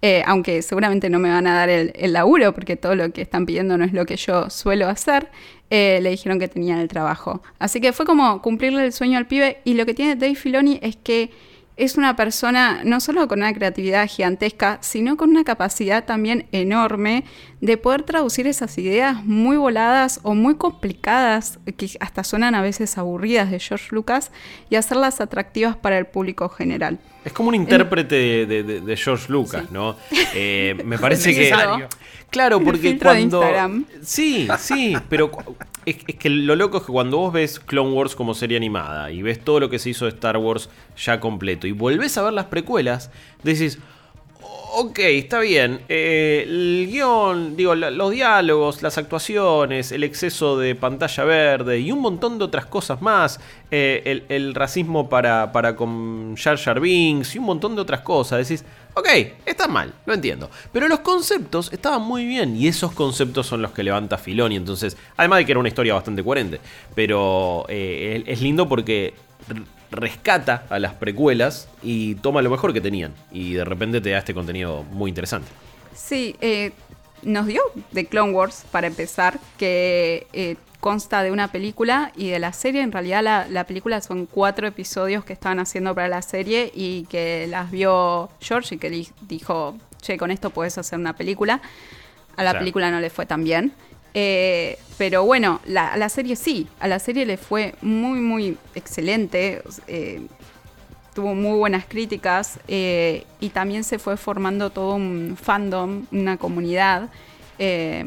eh, aunque seguramente no me van a dar el, el, laburo porque todo lo que están pidiendo no es lo que yo suelo hacer, eh, le dijeron que tenían el trabajo. Así que fue como cumplirle el sueño al pibe y lo que tiene Dave Filoni es que es una persona no solo con una creatividad gigantesca, sino con una capacidad también enorme de poder traducir esas ideas muy voladas o muy complicadas, que hasta suenan a veces aburridas de George Lucas, y hacerlas atractivas para el público general. Es como un intérprete de, George Lucas, ¿no? Eh, me parece que... Claro, porque cuando... Sí, sí, pero es, que lo loco es que cuando vos ves Clone Wars como serie animada y ves todo lo que se hizo de Star Wars ya completo y volvés a ver las precuelas, decís, ok, está bien. Eh, el guion, digo, los diálogos, las actuaciones, el exceso de pantalla verde y un montón de otras cosas más. Eh, el, racismo para, para con Jar Jar Binks y un montón de otras cosas. Decís, ok, está mal, lo entiendo. Pero los conceptos estaban muy bien y esos conceptos son los que levanta Filoni. Entonces, además de que era una historia bastante coherente. Pero eh, es lindo porque rescata a las precuelas y toma lo mejor que tenían. Y de repente te da este contenido muy interesante. Sí, eh, nos dio de Clone Wars, para empezar, que eh, consta de una película y de la serie. En realidad la, la, película son cuatro episodios que estaban haciendo para la serie y que las vio George y que dijo, che, con esto puedes hacer una película. A la película no le fue tan bien. Eh, pero bueno, a la serie sí, a la serie le fue muy, muy excelente. Eh, tuvo muy buenas críticas eh, y también se fue formando todo un fandom, una comunidad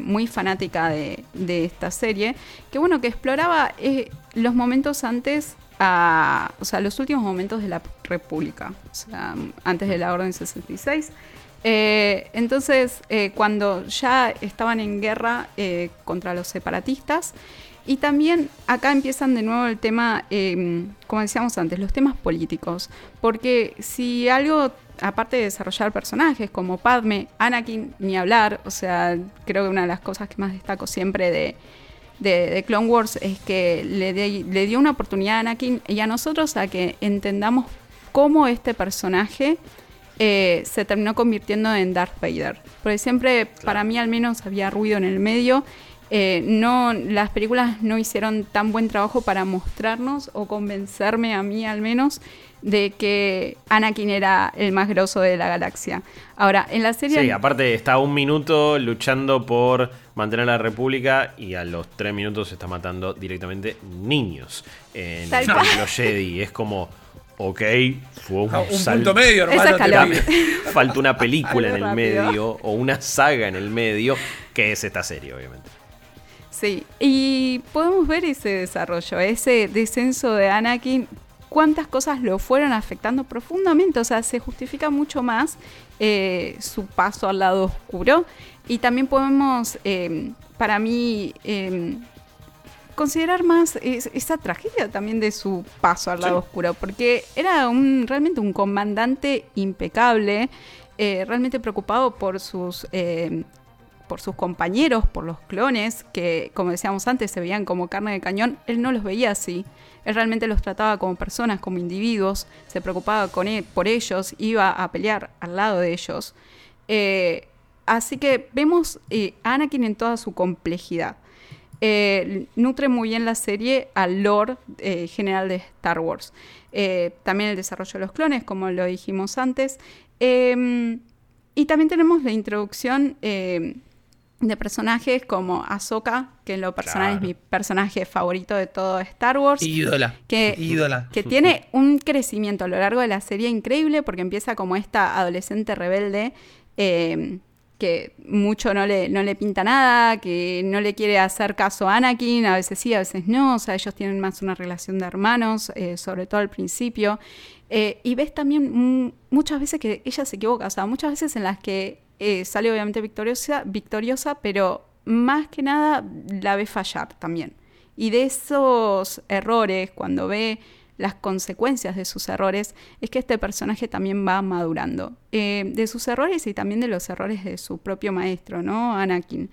muy fanática de, esta serie, que bueno, que exploraba los momentos antes, o sea, los últimos momentos de la República, o sea, antes de la Orden 66. Eh, entonces, eh, cuando ya estaban en guerra eh, contra los separatistas, y también acá empiezan de nuevo el tema, em, como decíamos antes, los temas políticos. Porque si algo, aparte de desarrollar personajes como Padme, Anakin, ni hablar, o sea, creo que una de las cosas que más destaco siempre de, Clone Wars es que le dio una oportunidad a Anakin y a nosotros a que entendamos cómo este personaje eh, se terminó convirtiendo en Darth Vader. Porque siempre, para mí al menos, había ruido en el medio. Eh, no, las películas no hicieron tan buen trabajo para mostrarnos o convencerme a mí al menos de que Anakin era el más grosso de la galaxia. Ahora, en la serie... Sí, aparte está un minuto luchando por mantener la república y a los tres minutos se está matando directamente niños en el Jedi. Es como ok, fue un, ah, punto medio, hermano. Falta una película en el medio o una saga en el medio, que es esta serie, obviamente. Sí, y podemos ver ese desarrollo, ese descenso de Anakin, cuántas cosas lo fueron afectando profundamente, o sea, se justifica mucho más eh, su paso al lado oscuro y también podemos, eh, para mí, eh, considerar más esa tragedia también de su paso al lado oscuro, porque era un, realmente un comandante impecable, eh, realmente preocupado por sus, eh, por sus compañeros, por los clones, que como decíamos antes se veían como carne de cañón, él no los veía así. Él realmente los trataba como personas, como individuos, se preocupaba con él, por ellos, iba a pelear al lado de ellos. Eh, así que vemos a Anakin en toda su complejidad. Eh, nutre muy bien la serie al lore eh, general de Star Wars. Eh, también el desarrollo de los clones, como lo dijimos antes. Em, y también tenemos la introducción de personajes como Ahsoka, que en lo personal es mi personaje favorito de todo Star Wars. Ídola. Que, Ídola. Que tiene un crecimiento a lo largo de la serie increíble porque empieza como esta adolescente rebelde que mucho no le, no le pinta nada, que no le quiere hacer caso a Anakin, a veces sí, a veces no, o sea, ellos tienen más una relación de hermanos, eh, sobre todo al principio. Eh, y ves también muchas veces que ella se equivoca, o sea, muchas veces en las que eh, sale obviamente victoriosa, victoriosa, pero más que nada la ve fallar también. Y de esos errores, cuando ve las consecuencias de sus errores, es que este personaje también va madurando. Eh, de sus errores y también de los errores de su propio maestro, ¿no? Anakin.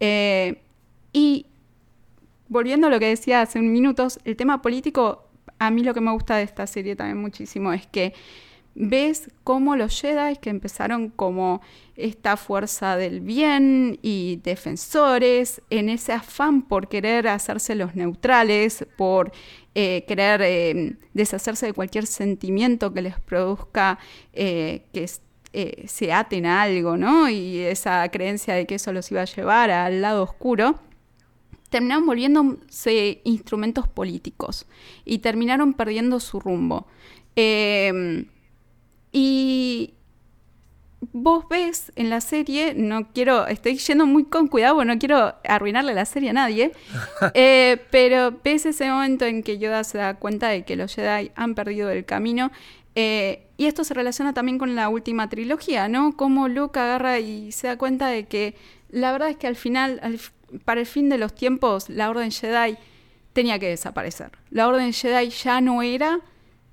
Eh, y volviendo a lo que decía hace unos minutos, el tema político, a mí lo que me gusta de esta serie también muchísimo es que ves cómo los Jedi que empezaron como esta fuerza del bien y defensores, en ese afán por querer hacerse los neutrales, por eh, querer eh, deshacerse de cualquier sentimiento que les produzca que se aten a algo, ¿no? Y esa creencia de que eso los iba a llevar al lado oscuro terminaron volviéndose instrumentos políticos y terminaron perdiendo su rumbo. Y vos ves en la serie, no quiero, estoy yendo muy con cuidado, no quiero arruinarle la serie a nadie, eh, pero ves ese momento en que Yoda se da cuenta de que los Jedi han perdido el camino. Eh, y esto se relaciona también con la última trilogía, ¿no? Cómo Luke agarra y se da cuenta de que la verdad es que al final, para el fin de los tiempos, la Orden Jedi tenía que desaparecer. La Orden Jedi ya no era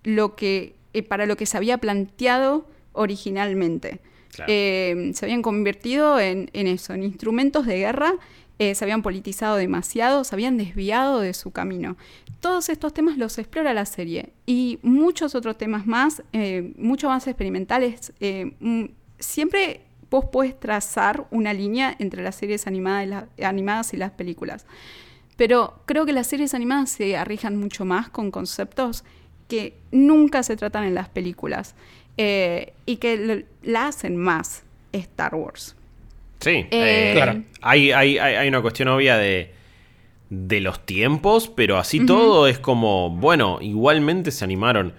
lo que, eh, para lo que se había planteado originalmente. Eh, se habían convertido en, eso, en instrumentos de guerra, eh, se habían politizado demasiado, se habían desviado de su camino. Todos estos temas los explora la serie y muchos otros temas más, mucho más experimentales. Mm, siempre vos puedes trazar una línea entre las series animadas y, animadas y las películas. Pero creo que las series animadas se arriesgan mucho más con conceptos que nunca se tratan en las películas eh, y que la hacen más Star Wars. Sí, eh, eh, claro. Hay, hay, una cuestión obvia de, de los tiempos, pero así todo es como, bueno, igualmente se animaron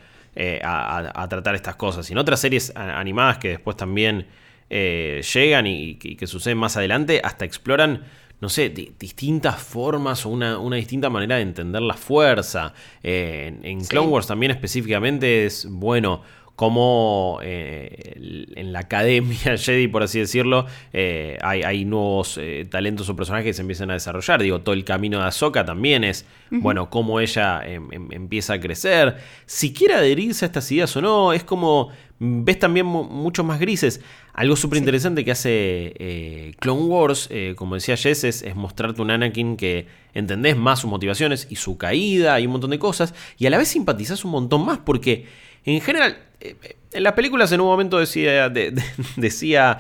a, tratar estas cosas. Y en otras series animadas que después también eh, llegan y, que suceden más adelante, hasta exploran, no sé, distintas formas o una, distinta manera de entender la fuerza. Eh, en, Clone Wars también específicamente es, bueno, como eh, en la academia Jedi, por así decirlo, hay, nuevos talentos o personajes que se empiezan a desarrollar. Digo, todo el camino de Ahsoka también es, bueno, cómo ella em, em, empieza a crecer. Si quiere adherirse a estas ideas o no, es como ves también muchos más grises. Algo súper interesante que hace eh, Clone Wars, eh, como decía Jess, es, mostrarte un Anakin que entendés más sus motivaciones y su caída y un montón de cosas, y a la vez simpatizás un montón más, porque en general, eh, en las películas en un momento decía, decía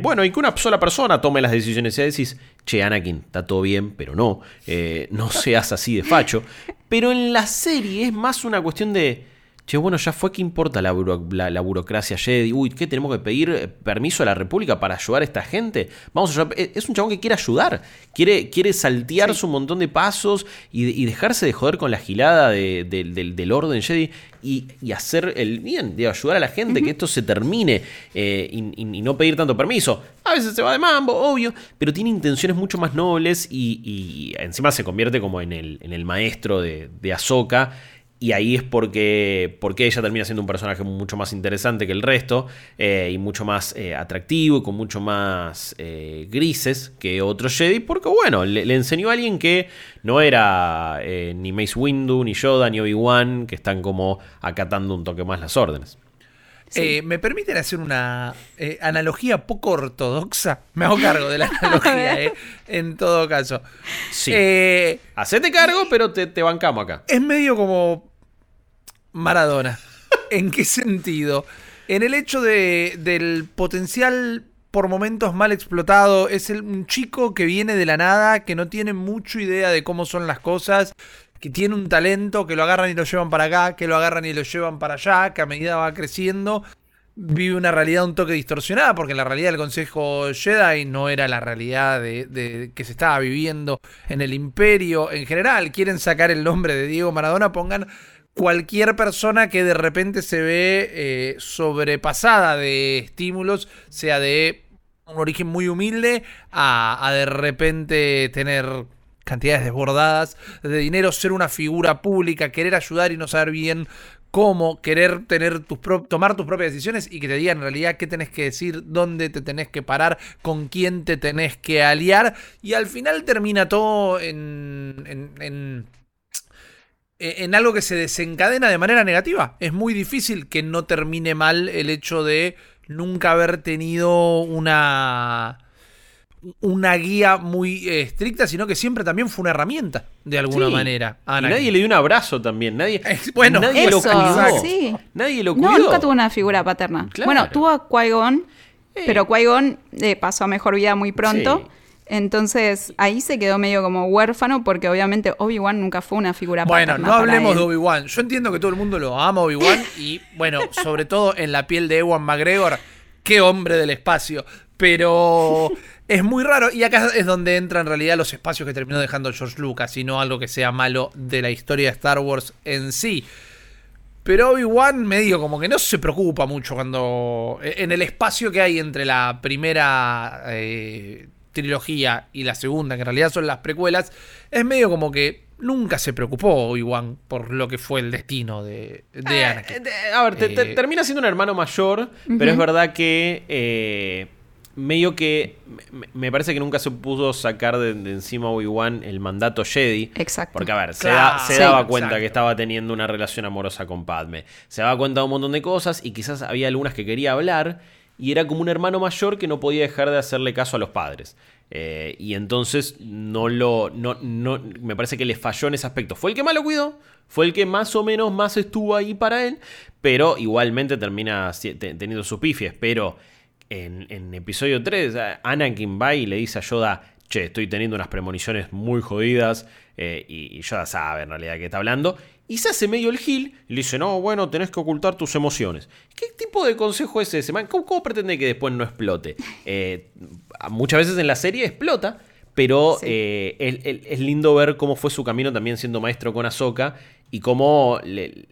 bueno, y que una sola persona tome las decisiones, y decís, che, Anakin, está todo bien, pero no, no seas así de facho. Pero en la serie es más una cuestión de Che, bueno, ya fue, ¿qué importa la, la, burocracia Jedi? Uy, ¿qué tenemos que pedir eh, permiso a la República para ayudar a esta gente? Vamos a eh, Es un chabón que quiere ayudar, quiere, quiere saltearse un montón de pasos y, dejarse de joder con la gilada del, orden Jedi y, hacer el bien, de ayudar a la gente, que esto se termine eh, y, no pedir tanto permiso. A veces se va de mambo, obvio, pero tiene intenciones mucho más nobles y, encima se convierte como en el, en el maestro de, de Ahsoka y ahí es porque, porque ella termina siendo un personaje mucho más interesante que el resto eh, y mucho más eh, atractivo y con mucho más eh, grises que otro Jedi. Porque bueno, le, enseñó a alguien que no era ni Mace Windu, ni Yoda, ni Obi-Wan, que están como acatando un toque más las órdenes. ¿Me permiten hacer una analogía poco ortodoxa? Me hago cargo de la analogía, en todo caso. Sí. Hacete cargo, pero te, te bancamos acá. Es medio como Maradona. ¿En qué sentido? En el hecho de, del potencial por momentos mal explotado. Es el, un chico que viene de la nada, que no tiene mucha idea de cómo son las cosas, que tiene un talento, que lo agarran y lo llevan para acá, que lo agarran y lo llevan para allá, que a medida va creciendo vive una realidad un toque distorsionada, porque la realidad del Consejo Jedi no era la realidad de, que se estaba viviendo en el imperio en general. Quieren sacar el nombre de Diego Maradona, pongan cualquier persona que de repente se ve eh, sobrepasada de estímulos, sea de un origen muy humilde a, de repente tener cantidades desbordadas de dinero, ser una figura pública, querer ayudar y no saber bien cómo, querer tener tus tomar tus propias decisiones y que te digan en realidad qué tenés que decir, dónde te tenés que parar, con quién te tenés que aliar y al final termina todo en, en en algo que se desencadena de manera negativa. Es muy difícil que no termine mal el hecho de nunca haber tenido una una guía muy eh, estricta, sino que siempre también fue una herramienta, de alguna Sí. manera. Y nadie le dio un abrazo también. Nadie, bueno, nadie lo cuidó. sí. Nadie lo cuidó. No, nunca tuvo una figura paterna. Claro. Bueno, tuvo a Qui-Gon, Eh. pero Qui-Gon eh, pasó a mejor vida muy pronto. Sí. Entonces ahí se quedó medio como huérfano porque obviamente Obi-Wan nunca fue una figura Bueno, no hablemos de Obi-Wan. Yo entiendo que todo el mundo lo ama Obi-Wan y, bueno, sobre todo en la piel de Ewan McGregor, qué hombre del espacio. Pero es muy raro y acá es donde entran en realidad los espacios que terminó dejando George Lucas y no algo que sea malo de la historia de Star Wars en sí. Pero Obi-Wan medio como que no se preocupa mucho cuando. En el espacio que hay entre la primera eh, trilogía y la segunda, que en realidad son las precuelas, es medio como que nunca se preocupó Obi-Wan por lo que fue el destino de, de Eh, Anakin. eh, a ver, te- te- Eh, termina siendo un hermano mayor, pero es verdad que eh, medio que me, me parece que nunca se pudo sacar de, de encima a Obi-Wan el mandato Jedi. Exacto. Porque, a ver, se, Claro. da- se Sí, daba cuenta exacto. que estaba teniendo una relación amorosa con Padme. Se daba cuenta de un montón de cosas y quizás había algunas que quería hablar y era como un hermano mayor que no podía dejar de hacerle caso a los padres. Eh, y entonces no lo. No, no, me parece que le falló en ese aspecto. Fue el que más lo cuidó. Fue el que más o menos más estuvo ahí para él. Pero igualmente termina teniendo sus pifies. Pero en, episodio 3, a- Anakin va y le dice a Yoda. Che, estoy teniendo unas premoniciones muy jodidas. eh, y, y Yoda sabe en realidad qué está hablando. Y se hace medio el gil y le dice, no, bueno, tenés que ocultar tus emociones. ¿Qué tipo de consejo es ese? man? ¿Cómo, cómo pretende que después no explote? Eh, muchas veces en la serie explota, pero Sí. eh, es, es- lindo ver cómo fue su camino también siendo maestro con Ahsoka y cómo, le-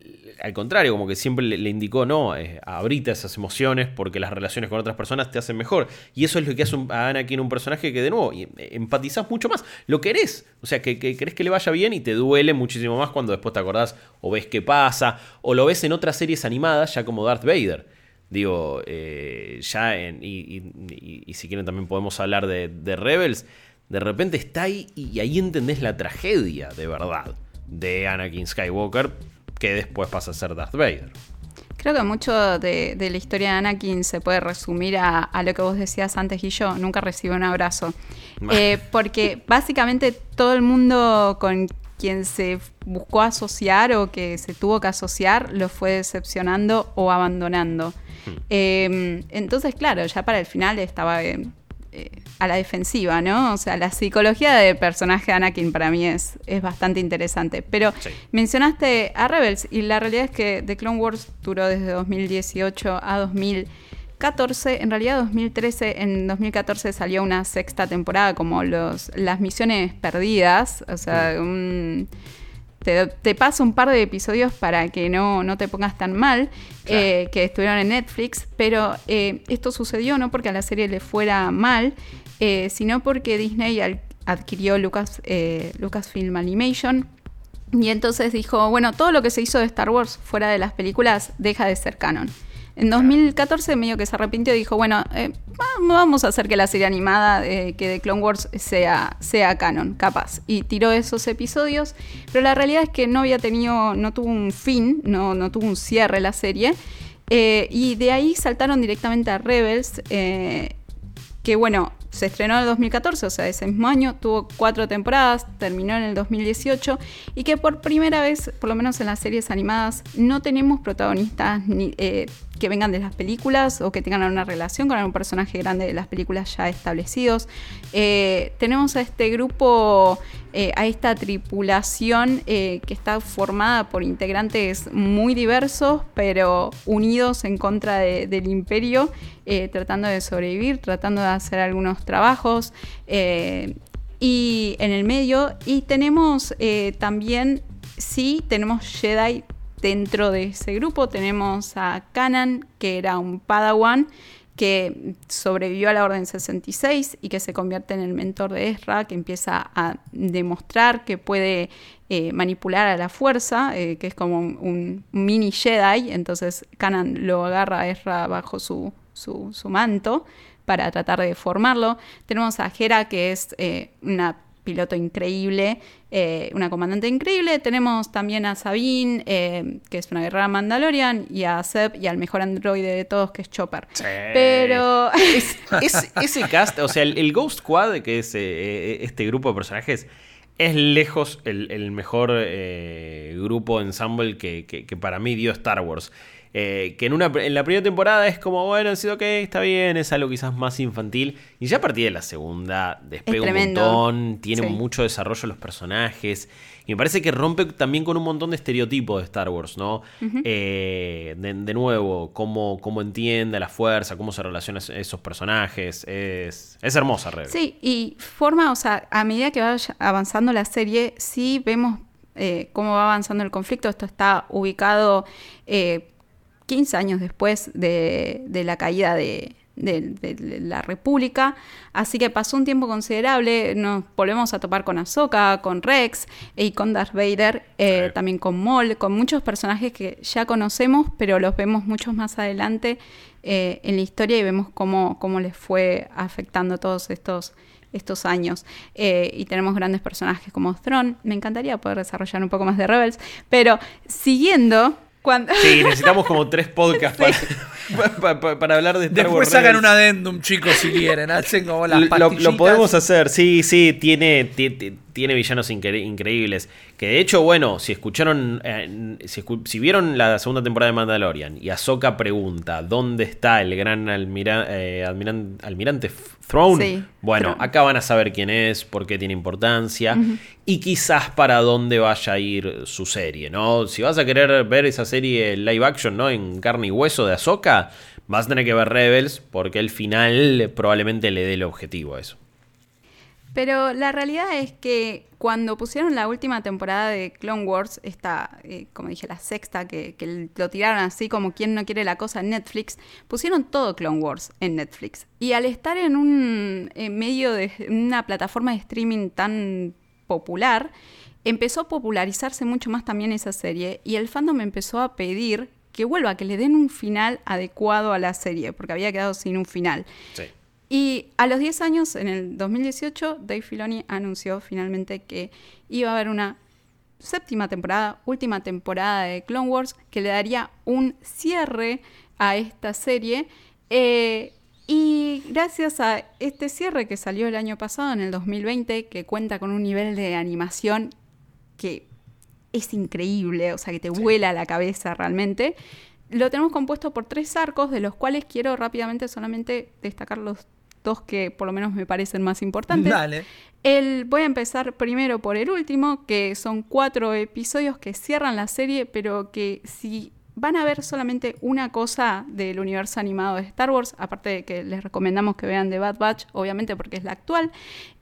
al contrario, como que siempre le, indicó, no, eh, abrite esas emociones porque las relaciones con otras personas te hacen mejor. Y eso es lo que hace un- a Anakin un personaje que, de nuevo, eh, empatizás mucho más. Lo querés, o sea, que, que querés que le vaya bien y te duele muchísimo más cuando después te acordás o ves qué pasa, o lo ves en otras series animadas, ya como Darth Vader. Digo, eh, ya en, y si quieren también podemos hablar de, de Rebels. De repente está ahí y ahí entendés la tragedia de verdad de Anakin Skywalker, que después pasa a ser Darth Vader. Creo que mucho de, de la historia de Anakin se puede resumir a, a lo que vos decías antes y yo, nunca recibió un abrazo. Eh, porque básicamente todo el mundo con quien se buscó asociar o que se tuvo que asociar lo fue decepcionando o abandonando. Eh, entonces, claro, ya para el final estaba eh, eh, a la defensiva, ¿no? O sea, la psicología del personaje de Anakin para mí es, es bastante interesante. Pero Sí. mencionaste a Rebels y la realidad es que The Clone Wars duró desde 2018 a 2014. En realidad 2013, en 2014 salió una sexta temporada como los, las misiones perdidas. O sea, un- te, te paso un par de episodios para que no, no te pongas tan mal, eh, que estuvieron en Netflix, pero eh, esto sucedió no porque a la serie le fuera mal, eh, sino porque Disney al- adquirió Lucas, Lucasfilm Animation. Y entonces dijo, bueno, todo lo que se hizo de Star Wars fuera de las películas deja de ser canon. En 2014 medio que se arrepintió y dijo, bueno, eh, va- vamos a hacer que la serie animada eh, que de Clone Wars sea, sea canon, capaz. Y tiró esos episodios, pero la realidad es que no había tenido, no tuvo un fin, no, no tuvo un cierre la serie. Eh, y de ahí saltaron directamente a Rebels, que bueno, se estrenó en el 2014, o sea, ese mismo año, tuvo cuatro temporadas, terminó en el 2018, y que por primera vez, por lo menos en las series animadas, no tenemos protagonistas ni, que vengan de las películas o que tengan una relación con algún personaje grande de las películas ya establecidos. Eh, tenemos a este grupo, eh, a esta tripulación eh, que está formada por integrantes muy diversos, pero unidos en contra de- del imperio, tratando de sobrevivir, tratando de hacer algunos trabajos. y en el medio, y tenemos también, sí, tenemos Jedi dentro de ese grupo. Tenemos a Kanan, que era un Padawan, que sobrevivió a la Orden 66 y que se convierte en el mentor de Ezra, que empieza a demostrar que puede eh, manipular a la fuerza, eh, que es como un, mini Jedi. Entonces Kanan lo agarra a Ezra bajo su, su, su manto para tratar de formarlo. Tenemos a Hera, que es eh, una piloto increíble, eh, una comandante increíble. Tenemos también a Sabine, eh, que es una guerrera Mandalorian, y a Zeb y al mejor androide de todos, que es Chopper. Pero. ese cast, o sea, el, Ghost Squad, que es eh, este grupo de personajes, es lejos el, mejor grupo ensemble que, que para mí dio Star Wars. Eh, que en, una, en la primera temporada es como, bueno, sido ok, está bien, es algo quizás más infantil. Y ya a partir de la segunda despega un montón, tiene mucho desarrollo los personajes. Y me parece que rompe también con un montón de estereotipos de Star Wars, ¿no? Eh, de, nuevo, cómo, cómo entiende la fuerza, cómo se relacionan esos personajes. Es, es hermosa, Rebe. Sí, y forma, o sea, a medida que va avanzando la serie, sí vemos eh, cómo va avanzando el conflicto. Esto está ubicado 15 años después de, la caída de, la República. Así que pasó un tiempo considerable. Nos volvemos a topar con Ahsoka, con Rex y con Darth Vader, eh, también con Maul, con muchos personajes que ya conocemos, pero los vemos mucho más adelante eh, en la historia y vemos cómo, cómo les fue afectando todos estos estos años. Eh, y tenemos grandes personajes como Thrawn. Me encantaría poder desarrollar un poco más de Rebels, pero siguiendo Sí, necesitamos como tres podcasts para, hablar de Star Después sacan un adendum, chicos, si quieren. Hacen como las lo, lo, podemos hacer, sí, sí, tiene, tiene, tiene villanos increíbles. Que de hecho, bueno, si escucharon, eh, si, vieron la segunda temporada de Mandalorian y Ahsoka pregunta dónde está el gran eh, almirante Throne, bueno, acá van a saber quién es, por qué tiene importancia y quizás para dónde vaya a ir su serie, ¿no? Si vas a querer ver esa serie live action, ¿no? En carne y hueso de Ahsoka, vas a tener que ver Rebels porque el final probablemente le dé el objetivo a eso. Pero la realidad es que cuando pusieron la última temporada de Clone Wars, esta, eh, como dije, la sexta, que, lo tiraron así como quien no quiere la cosa en Netflix, pusieron todo Clone Wars en Netflix. Y al estar en un medio de una plataforma de streaming tan popular, empezó a popularizarse mucho más también esa serie y el fandom empezó a pedir que vuelva, que le den un final adecuado a la serie, porque había quedado sin un final. Sí. Y a los 10 años, en el 2018, Dave Filoni anunció finalmente que iba a haber una séptima temporada, última temporada de Clone Wars, que le daría un cierre a esta serie. Eh, y gracias a este cierre que salió el año pasado, en el 2020, que cuenta con un nivel de animación que es increíble, o sea, que te vuela la cabeza realmente, lo tenemos compuesto por tres arcos, de los cuales quiero rápidamente solamente destacar los dos que por lo menos me parecen más importantes. Dale. El, voy a empezar primero por el último, que son cuatro episodios que cierran la serie, pero que si van a ver solamente una cosa del universo animado de Star Wars, aparte de que les recomendamos que vean The Bad Batch, obviamente porque es la actual,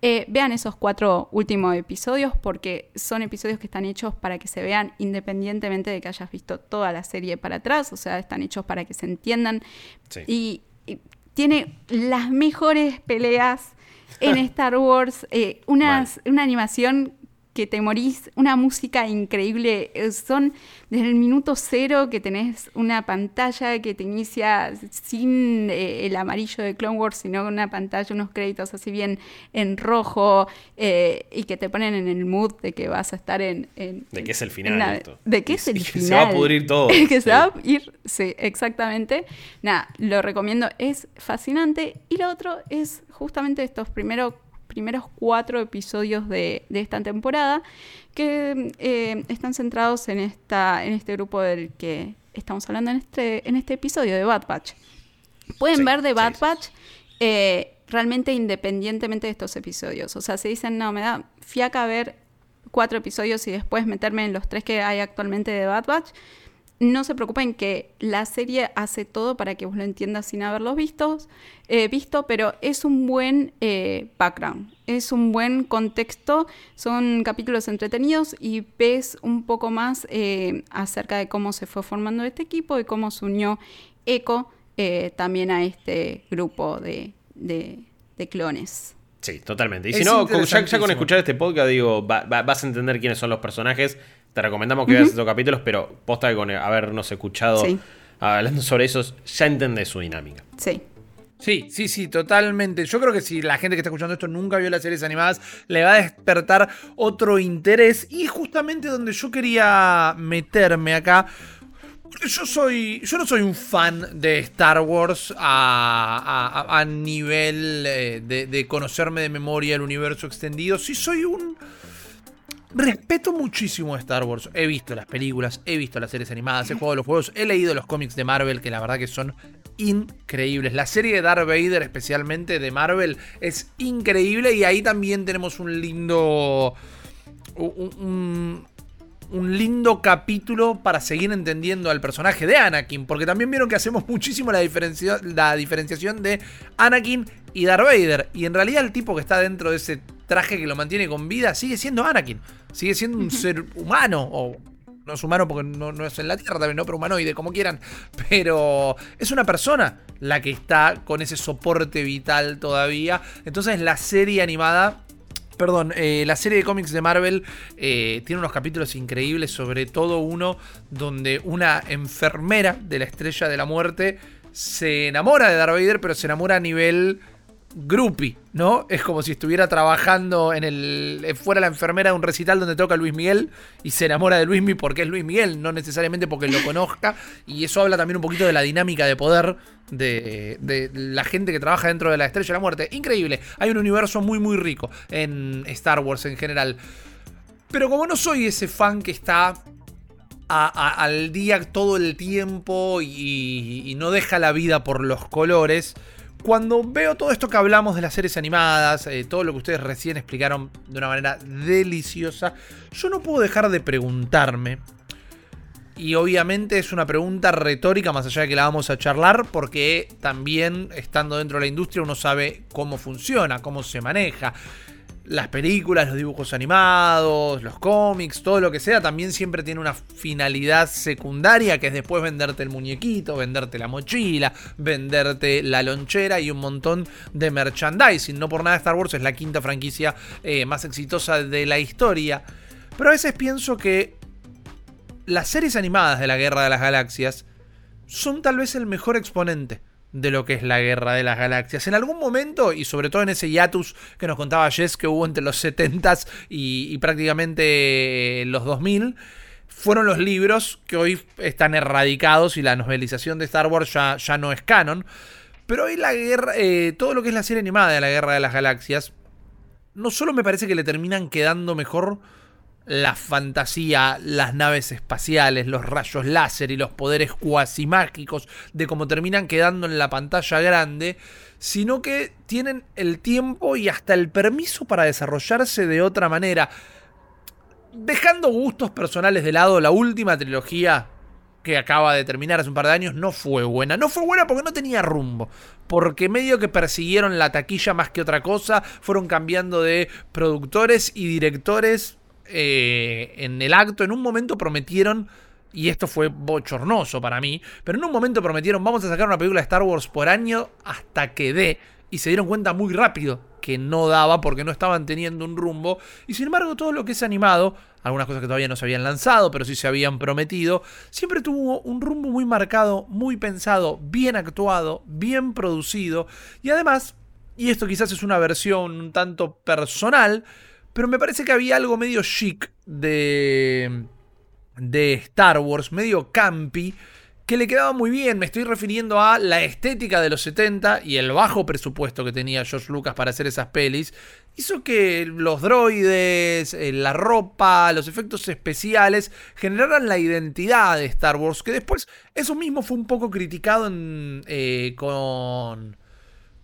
eh, vean esos cuatro últimos episodios porque son episodios que están hechos para que se vean independientemente de que hayas visto toda la serie para atrás, o sea, están hechos para que se entiendan. y tiene las mejores peleas en Star Wars, eh, una animación que te morís, una música increíble. Eh, son desde el minuto cero que tenés una pantalla que te inicia sin eh, el amarillo de Clone Wars, sino una pantalla, unos créditos así bien en rojo eh, y que te ponen en el mood de que vas a estar en... de que es el final. de, esto. de que es el final. se va a pudrir todo. que se va a ir, sí, exactamente. Nada, lo recomiendo, es fascinante. Y lo otro es justamente estos primeros primeros cuatro episodios de, esta temporada que eh, están centrados en, esta, en este grupo del que estamos hablando en este, en este episodio de Bad Batch. Pueden ver de Bad Batch eh, realmente independientemente de estos episodios. O sea, se dicen, no, me da fiaca ver cuatro episodios y después meterme en los tres que hay actualmente de Bad Batch no se preocupen que la serie hace todo para que vos lo entiendas sin haberlos visto, eh, visto pero es un buen eh, background, es un buen contexto, son capítulos entretenidos y ves un poco más eh, acerca de cómo se fue formando este equipo y cómo se unió Echo también a este grupo de, clones. Sí, totalmente. Y si no, ya, con escuchar este podcast, digo, vas a entender quiénes son los personajes te recomendamos que veas estos capítulos, pero posta que con habernos escuchado hablando sobre esos, ya entendés su dinámica. Sí. Sí, sí, sí, totalmente. Yo creo que si la gente que está escuchando esto nunca vio las series animadas, le va a despertar otro interés. Y justamente donde yo quería meterme acá. Porque yo soy. Yo no soy un fan de Star Wars a, nivel eh, de, de conocerme de memoria el universo extendido. Sí soy un Respeto muchísimo a Star Wars. He visto las películas, he visto las series animadas, he jugado los juegos, he leído los cómics de Marvel que la verdad que son increíbles. La serie de Darth Vader, especialmente de Marvel, es increíble y ahí también tenemos un lindo. Un, lindo capítulo para seguir entendiendo al personaje de Anakin, porque también vieron que hacemos muchísimo la, la diferenciación de Anakin y Darth Vader, y en realidad el tipo que está dentro de ese traje que lo mantiene con vida sigue siendo Anakin, sigue siendo un ser humano, o no es humano porque no, es en la Tierra también, no, pero humanoide, como quieran. Pero es una persona la que está con ese soporte vital todavía. Entonces la serie animada perdón, eh, la serie de cómics de Marvel eh, tiene unos capítulos increíbles, sobre todo uno donde una enfermera de la estrella de la muerte se enamora de Darth Vader, pero se enamora a nivel groupie, ¿no? Es como si estuviera trabajando en el. Eh, fuera la enfermera de un recital donde toca Luis Miguel y se enamora de Luis Miguel porque es Luis Miguel, no necesariamente porque lo conozca. Y eso habla también un poquito de la dinámica de poder de, de, la gente que trabaja dentro de la estrella de la muerte. Increíble. Hay un universo muy, muy rico en Star Wars en general. Pero como no soy ese fan que está al día todo el tiempo y no deja la vida por los colores cuando veo todo esto que hablamos de las series animadas, eh, todo lo que ustedes recién explicaron de una manera deliciosa, yo no puedo dejar de preguntarme. Y obviamente es una pregunta retórica, más allá de que la vamos a charlar, porque también estando dentro de la industria uno sabe cómo funciona, cómo se maneja las películas, los dibujos animados, los cómics, todo lo que sea, también siempre tiene una finalidad secundaria que es después venderte el muñequito, venderte la mochila, venderte la lonchera y un montón de merchandising. No por nada Star Wars es la quinta franquicia eh, más exitosa de la historia. Pero a veces pienso que las series animadas de la Guerra de las Galaxias son tal vez el mejor exponente de lo que es la guerra de las galaxias. En algún momento, y sobre todo en ese hiatus que nos contaba Jess que hubo entre los 70s y, prácticamente los 2000, fueron los libros que hoy están erradicados y la novelización de Star Wars ya, ya no es canon. Pero hoy la guerra, eh, todo lo que es la serie animada de la guerra de las galaxias, no solo me parece que le terminan quedando mejor la fantasía, las naves espaciales, los rayos láser y los poderes cuasi mágicos de cómo terminan quedando en la pantalla grande, sino que tienen el tiempo y hasta el permiso para desarrollarse de otra manera. Dejando gustos personales de lado, la última trilogía que acaba de terminar hace un par de años no fue buena. No fue buena porque no tenía rumbo. Porque medio que persiguieron la taquilla más que otra cosa, fueron cambiando de productores y directores eh, en el acto, en un momento prometieron, y esto fue bochornoso para mí, pero en un momento prometieron, vamos a sacar una película de Star Wars por año hasta que dé, y se dieron cuenta muy rápido que no daba porque no estaban teniendo un rumbo, y sin embargo todo lo que es animado, algunas cosas que todavía no se habían lanzado, pero sí se habían prometido, siempre tuvo un rumbo muy marcado, muy pensado, bien actuado, bien producido, y además, y esto quizás es una versión un tanto personal, pero me parece que había algo medio chic de, de Star Wars, medio campy, que le quedaba muy bien. Me estoy refiriendo a la estética de los 70 y el bajo presupuesto que tenía George Lucas para hacer esas pelis. Hizo que los droides, eh, la ropa, los efectos especiales generaran la identidad de Star Wars, que después eso mismo fue un poco criticado en, eh, con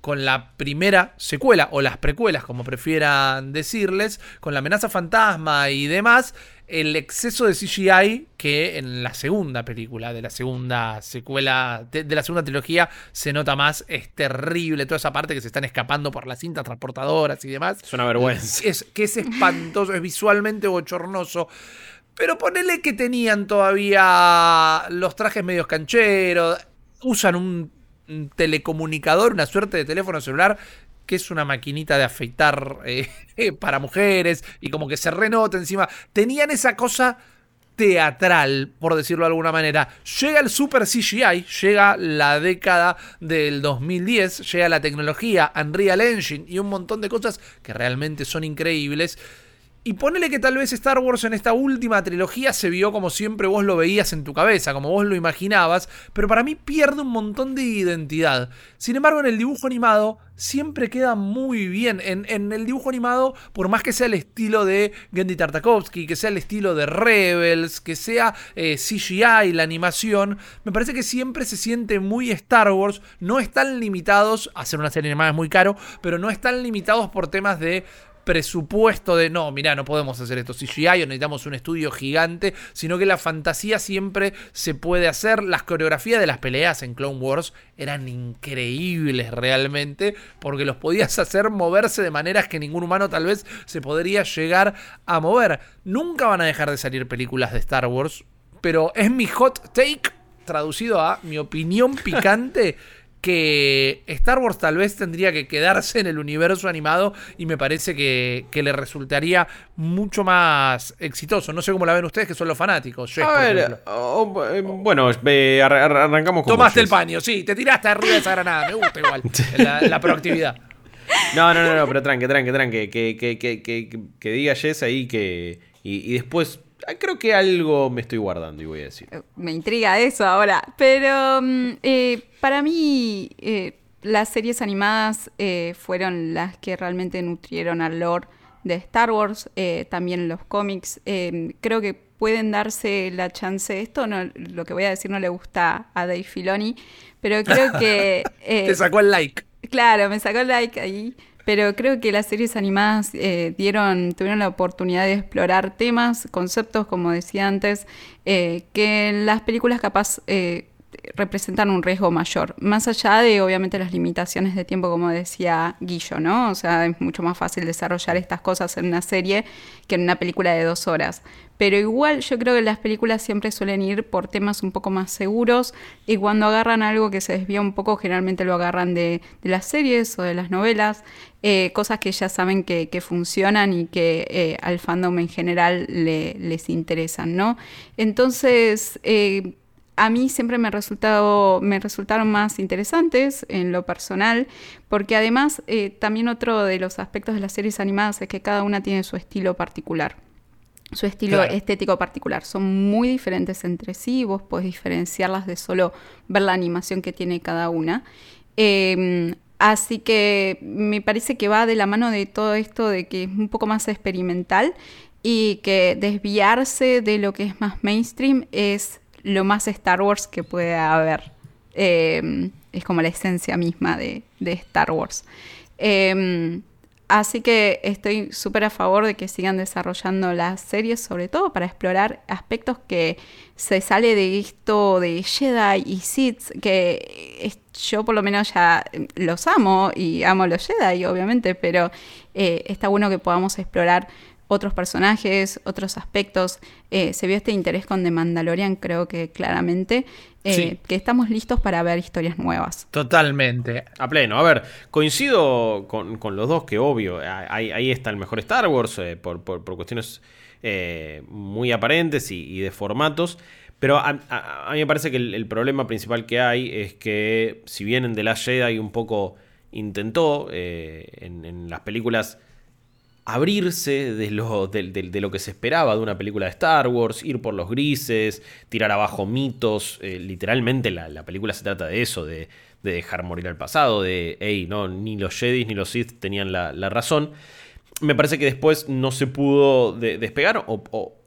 con la primera secuela o las precuelas, como prefieran decirles, con la amenaza fantasma y demás, el exceso de CGI que en la segunda película, de la segunda secuela, de, la segunda trilogía, se nota más, es terrible, toda esa parte que se están escapando por las cintas transportadoras y demás. Es una vergüenza. Es, que es espantoso, es visualmente bochornoso. Pero ponele que tenían todavía los trajes medios cancheros, usan un un telecomunicador, una suerte de teléfono celular que es una maquinita de afeitar eh, para mujeres y como que se renota encima. Tenían esa cosa teatral, por decirlo de alguna manera. Llega el super CGI, llega la década del 2010, llega la tecnología, Unreal Engine y un montón de cosas que realmente son increíbles. Y ponele que tal vez Star Wars en esta última trilogía se vio como siempre vos lo veías en tu cabeza, como vos lo imaginabas, pero para mí pierde un montón de identidad. Sin embargo, en el dibujo animado siempre queda muy bien. En, el dibujo animado, por más que sea el estilo de Gendy Tartakovsky, que sea el estilo de Rebels, que sea eh, CGI, la animación, me parece que siempre se siente muy Star Wars. No están limitados, hacer una serie animada es muy caro, pero no están limitados por temas de presupuesto de no, mira, no podemos hacer esto CGI o necesitamos un estudio gigante, sino que la fantasía siempre se puede hacer. Las coreografías de las peleas en Clone Wars eran increíbles realmente, porque los podías hacer moverse de maneras que ningún humano tal vez se podría llegar a mover. Nunca van a dejar de salir películas de Star Wars, pero es mi hot take traducido a mi opinión picante que Star Wars tal vez tendría que quedarse en el universo animado y me parece que, le resultaría mucho más exitoso. No sé cómo la ven ustedes, que son los fanáticos. a ver, oh, eh, bueno, arrancamos con. Tomaste el paño, sí, te tiraste arriba de esa granada, me gusta igual la, proactividad. No, no, no, pero tranque, tranque, tranque, que, que, que, que, diga Jess ahí que... y después creo que algo me estoy guardando y voy a decir. Eh, me intriga eso ahora. Pero mm, eh, para mí, eh, las series animadas fueron las que realmente nutrieron al lore de Star Wars, también los cómics. creo que pueden darse la chance. Esto no, lo que voy a decir no le gusta a Dave Filoni, pero creo que. Te sacó el like. Claro, me sacó el like ahí. Pero creo que las series animadas eh, dieron, tuvieron la oportunidad de explorar temas, conceptos, como decía antes, eh, que las películas capaz eh, representan un riesgo mayor. Más allá de, obviamente, las limitaciones de tiempo, como decía Guillo, ¿no? O sea, es mucho más fácil desarrollar estas cosas en una serie que en una película de dos horas. Pero igual yo creo que las películas siempre suelen ir por temas un poco más seguros y cuando agarran algo que se desvía un poco, generalmente lo agarran de, las series o de las novelas, eh, cosas que ya saben que, funcionan y que eh, al fandom en general les interesan, ¿no? Entonces... Eh, a mí siempre me, resultado, me resultaron más interesantes en lo personal, porque además también otro de los aspectos de las series animadas es que cada una tiene su estilo particular su estilo estético particular. Son muy diferentes entre sí, vos podés diferenciarlas de solo ver la animación que tiene cada una. Em, así que me parece que va de la mano de todo esto de que es un poco más experimental y que desviarse de lo que es más mainstream es lo más Star Wars que puede haber. Em, es como la esencia misma de, Star Wars. Em, Así que estoy súper a favor de que sigan desarrollando las series, sobre todo para explorar aspectos que se sale de esto de Jedi y Sith, que yo por lo menos ya los amo y amo los Jedi, obviamente, pero eh, está bueno que podamos explorar otros personajes, otros aspectos. Eh, se vio este interés con The Mandalorian, creo que claramente, eh, que estamos listos para ver historias nuevas. Totalmente. A pleno. A ver, coincido con, los dos que obvio, ahí, está el mejor Star Wars eh, por, cuestiones muy aparentes y, de formatos. Pero a, mí me parece que el, problema principal que hay es que si bien en The Last Jedi un poco intentó en las películas abrirse de lo, de, lo, que se esperaba de una película de Star Wars, ir por los grises, tirar abajo mitos. Eh, literalmente la, película se trata de eso, de, dejar morir al pasado, de, hey, no, ni los Jedi ni los Sith tenían la, razón. Me parece que después no se pudo despegar o,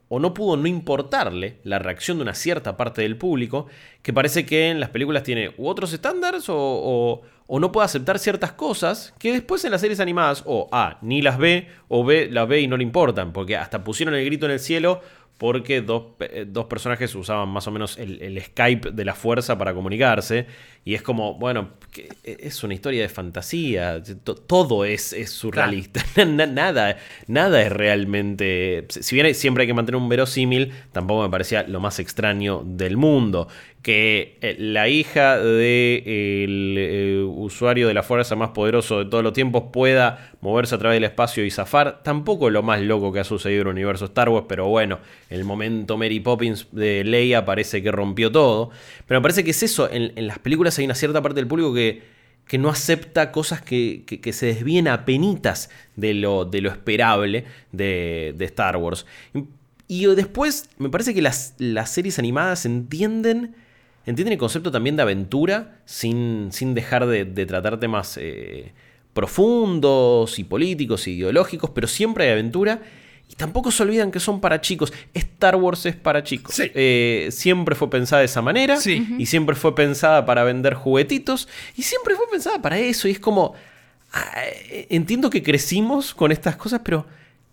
o no pudo no importarle la reacción de una cierta parte del público, que parece que en las películas tiene u otros estándares o, no puede aceptar ciertas cosas que después en las series animadas o A, ni las ve o B, las ve y no le importan, porque hasta pusieron el grito en el cielo porque dos, eh, dos, personajes usaban más o menos el, Skype de la fuerza para comunicarse. Y es como, bueno, e, es una historia de fantasía. Todo es, es surrealista. nada, nada es realmente. Si bien siempre hay que mantener un verosímil, tampoco me parecía lo más extraño del mundo. Que eh, la hija del eh, usuario de la fuerza más poderoso de todos los tiempos pueda moverse a través del espacio y zafar, tampoco es lo más loco que ha sucedido en el universo Star Wars, pero bueno el momento Mary Poppins de Leia parece que rompió todo. Pero me parece que es eso, en, las películas hay una cierta parte del público que, que no acepta cosas que, se desvíen a penitas de lo, de lo esperable de, Star Wars. Y después me parece que las, las series animadas entienden entienden el concepto también de aventura sin, sin dejar de, tratar temas eh, profundos y políticos y ideológicos, pero siempre hay aventura. Y tampoco se olvidan que son para chicos. Star Wars es para chicos. Eh, siempre fue pensada de esa manera. Y siempre fue pensada para vender juguetitos. Y siempre fue pensada para eso. Y es como... Ah, entiendo que crecimos con estas cosas, pero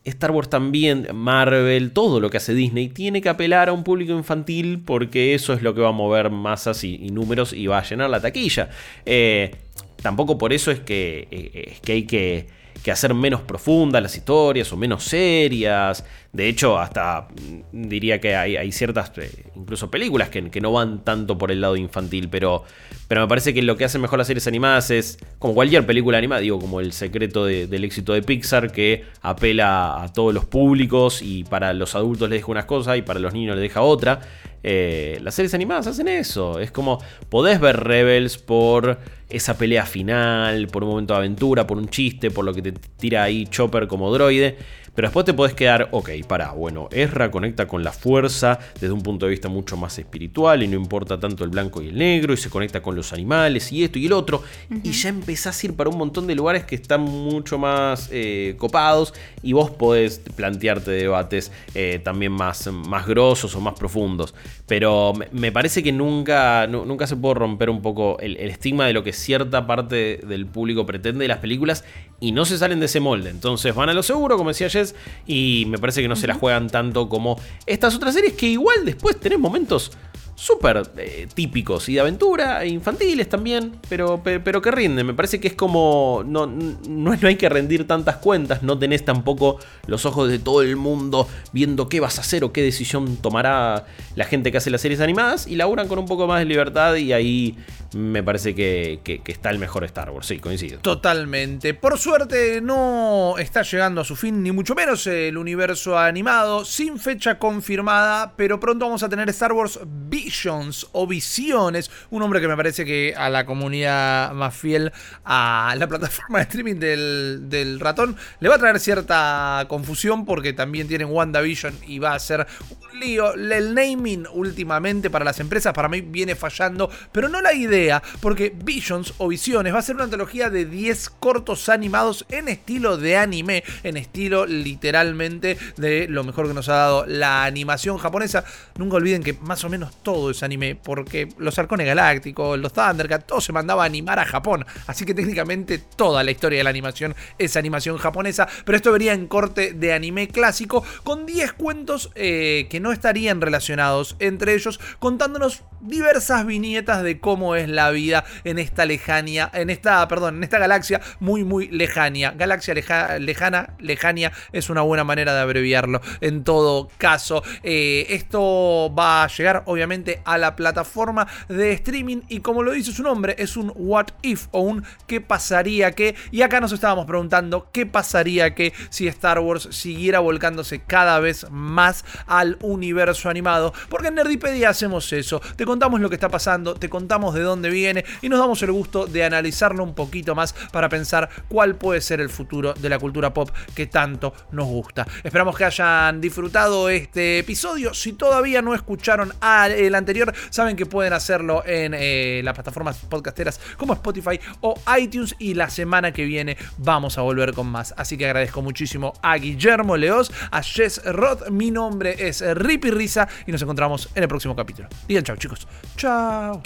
Star Wars también, Marvel, todo lo que hace Disney, tiene que apelar a un público infantil porque eso es lo que va a mover masas y, números y va a llenar la taquilla. Eh, tampoco por eso es que, eh, es que hay que que hacer menos profundas las historias o menos serias. De hecho, hasta mm, diría que hay, ciertas, eh, incluso películas que, no van tanto por el lado infantil, pero, pero me parece que lo que hacen mejor las series animadas es, como cualquier película animada, digo, como el secreto del éxito de Pixar, que apela a todos los públicos y para los adultos les deja unas cosas y para los niños les deja otra. Eh, las series animadas hacen eso. Es como, podés ver Rebels por esa pelea final, por un momento de aventura, por un chiste, por lo que te tira ahí Chopper como droide. Pero después te podés quedar, ok, para, bueno, Ezra conecta con la fuerza desde un punto de vista mucho más espiritual y no importa tanto el blanco y el negro y se conecta con los animales y esto y el otro. Y ya empezás a ir para un montón de lugares que están mucho más eh, copados y vos podés plantearte debates eh, también más, más grosos o más profundos. Pero me parece que nunca, nunca se puede romper un poco el, el estigma de lo que cierta parte del público pretende de las películas y no se salen de ese molde. Entonces van a lo seguro, como decía Jess, y me parece que no se la juegan tanto como estas otras series que igual después tenés momentos súper eh, típicos y de aventura, e infantiles también, pero, pero, que rinden. Me parece que es como. No, no, hay que rendir tantas cuentas, no tenés tampoco los ojos de todo el mundo viendo qué vas a hacer o qué decisión tomará la gente que hace las series animadas y laburan con un poco más de libertad y ahí me parece que, está el mejor Star Wars, sí, coincido. Totalmente. Por suerte no está llegando a su fin, ni mucho menos el universo animado, sin fecha confirmada, pero pronto vamos a tener Star Wars Visions o Visiones, un nombre que me parece que a la comunidad más fiel a la plataforma de streaming del, del ratón le va a traer cierta confusión porque también tienen WandaVision y va a ser un lío. El naming últimamente para las empresas para mí viene fallando, pero no la idea porque Visions o Visiones va a ser una antología de 10 cortos animados en estilo de anime, en estilo literalmente de lo mejor que nos ha dado la animación japonesa. Nunca olviden que más o menos todo es anime, porque los Arcones Galácticos, los Thundercats, todo se mandaba a animar a Japón. Así que técnicamente toda la historia de la animación es animación japonesa, pero esto vería en corte de anime clásico con 10 cuentos eh, que no estarían relacionados entre ellos, contándonos diversas viñetas de cómo es la vida en esta lejania, en esta, perdón, en esta galaxia muy, muy lejania. Galaxia lejana, lejania es una buena manera de abreviarlo. En todo caso, eh, esto va a llegar obviamente a la plataforma de streaming y como lo dice su nombre, es un what if o un qué pasaría que. Y acá nos estábamos preguntando qué pasaría que si Star Wars siguiera volcándose cada vez más al universo animado. Porque en Nerdipedia hacemos eso. Te contamos lo que está pasando, te contamos de dónde viene y nos damos el gusto de analizarlo un poquito más para pensar cuál puede ser el futuro de la cultura pop que tanto nos gusta. Esperamos que hayan disfrutado este episodio. Si todavía no escucharon el anterior, saben que pueden hacerlo en eh, las plataformas podcasteras como Spotify o iTunes y la semana que viene vamos a volver con más. Así que agradezco muchísimo a Guillermo Leos, a Jess Roth, mi nombre es Rippy Risa y nos encontramos en el próximo capítulo. Digan chao chicos. Chao.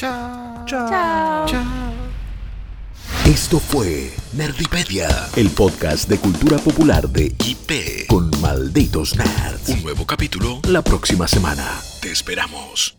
Chao. Chao. Chao. Esto fue Nerdipedia, el podcast de cultura popular de IP con malditos nerds. Un nuevo capítulo la próxima semana. Te esperamos.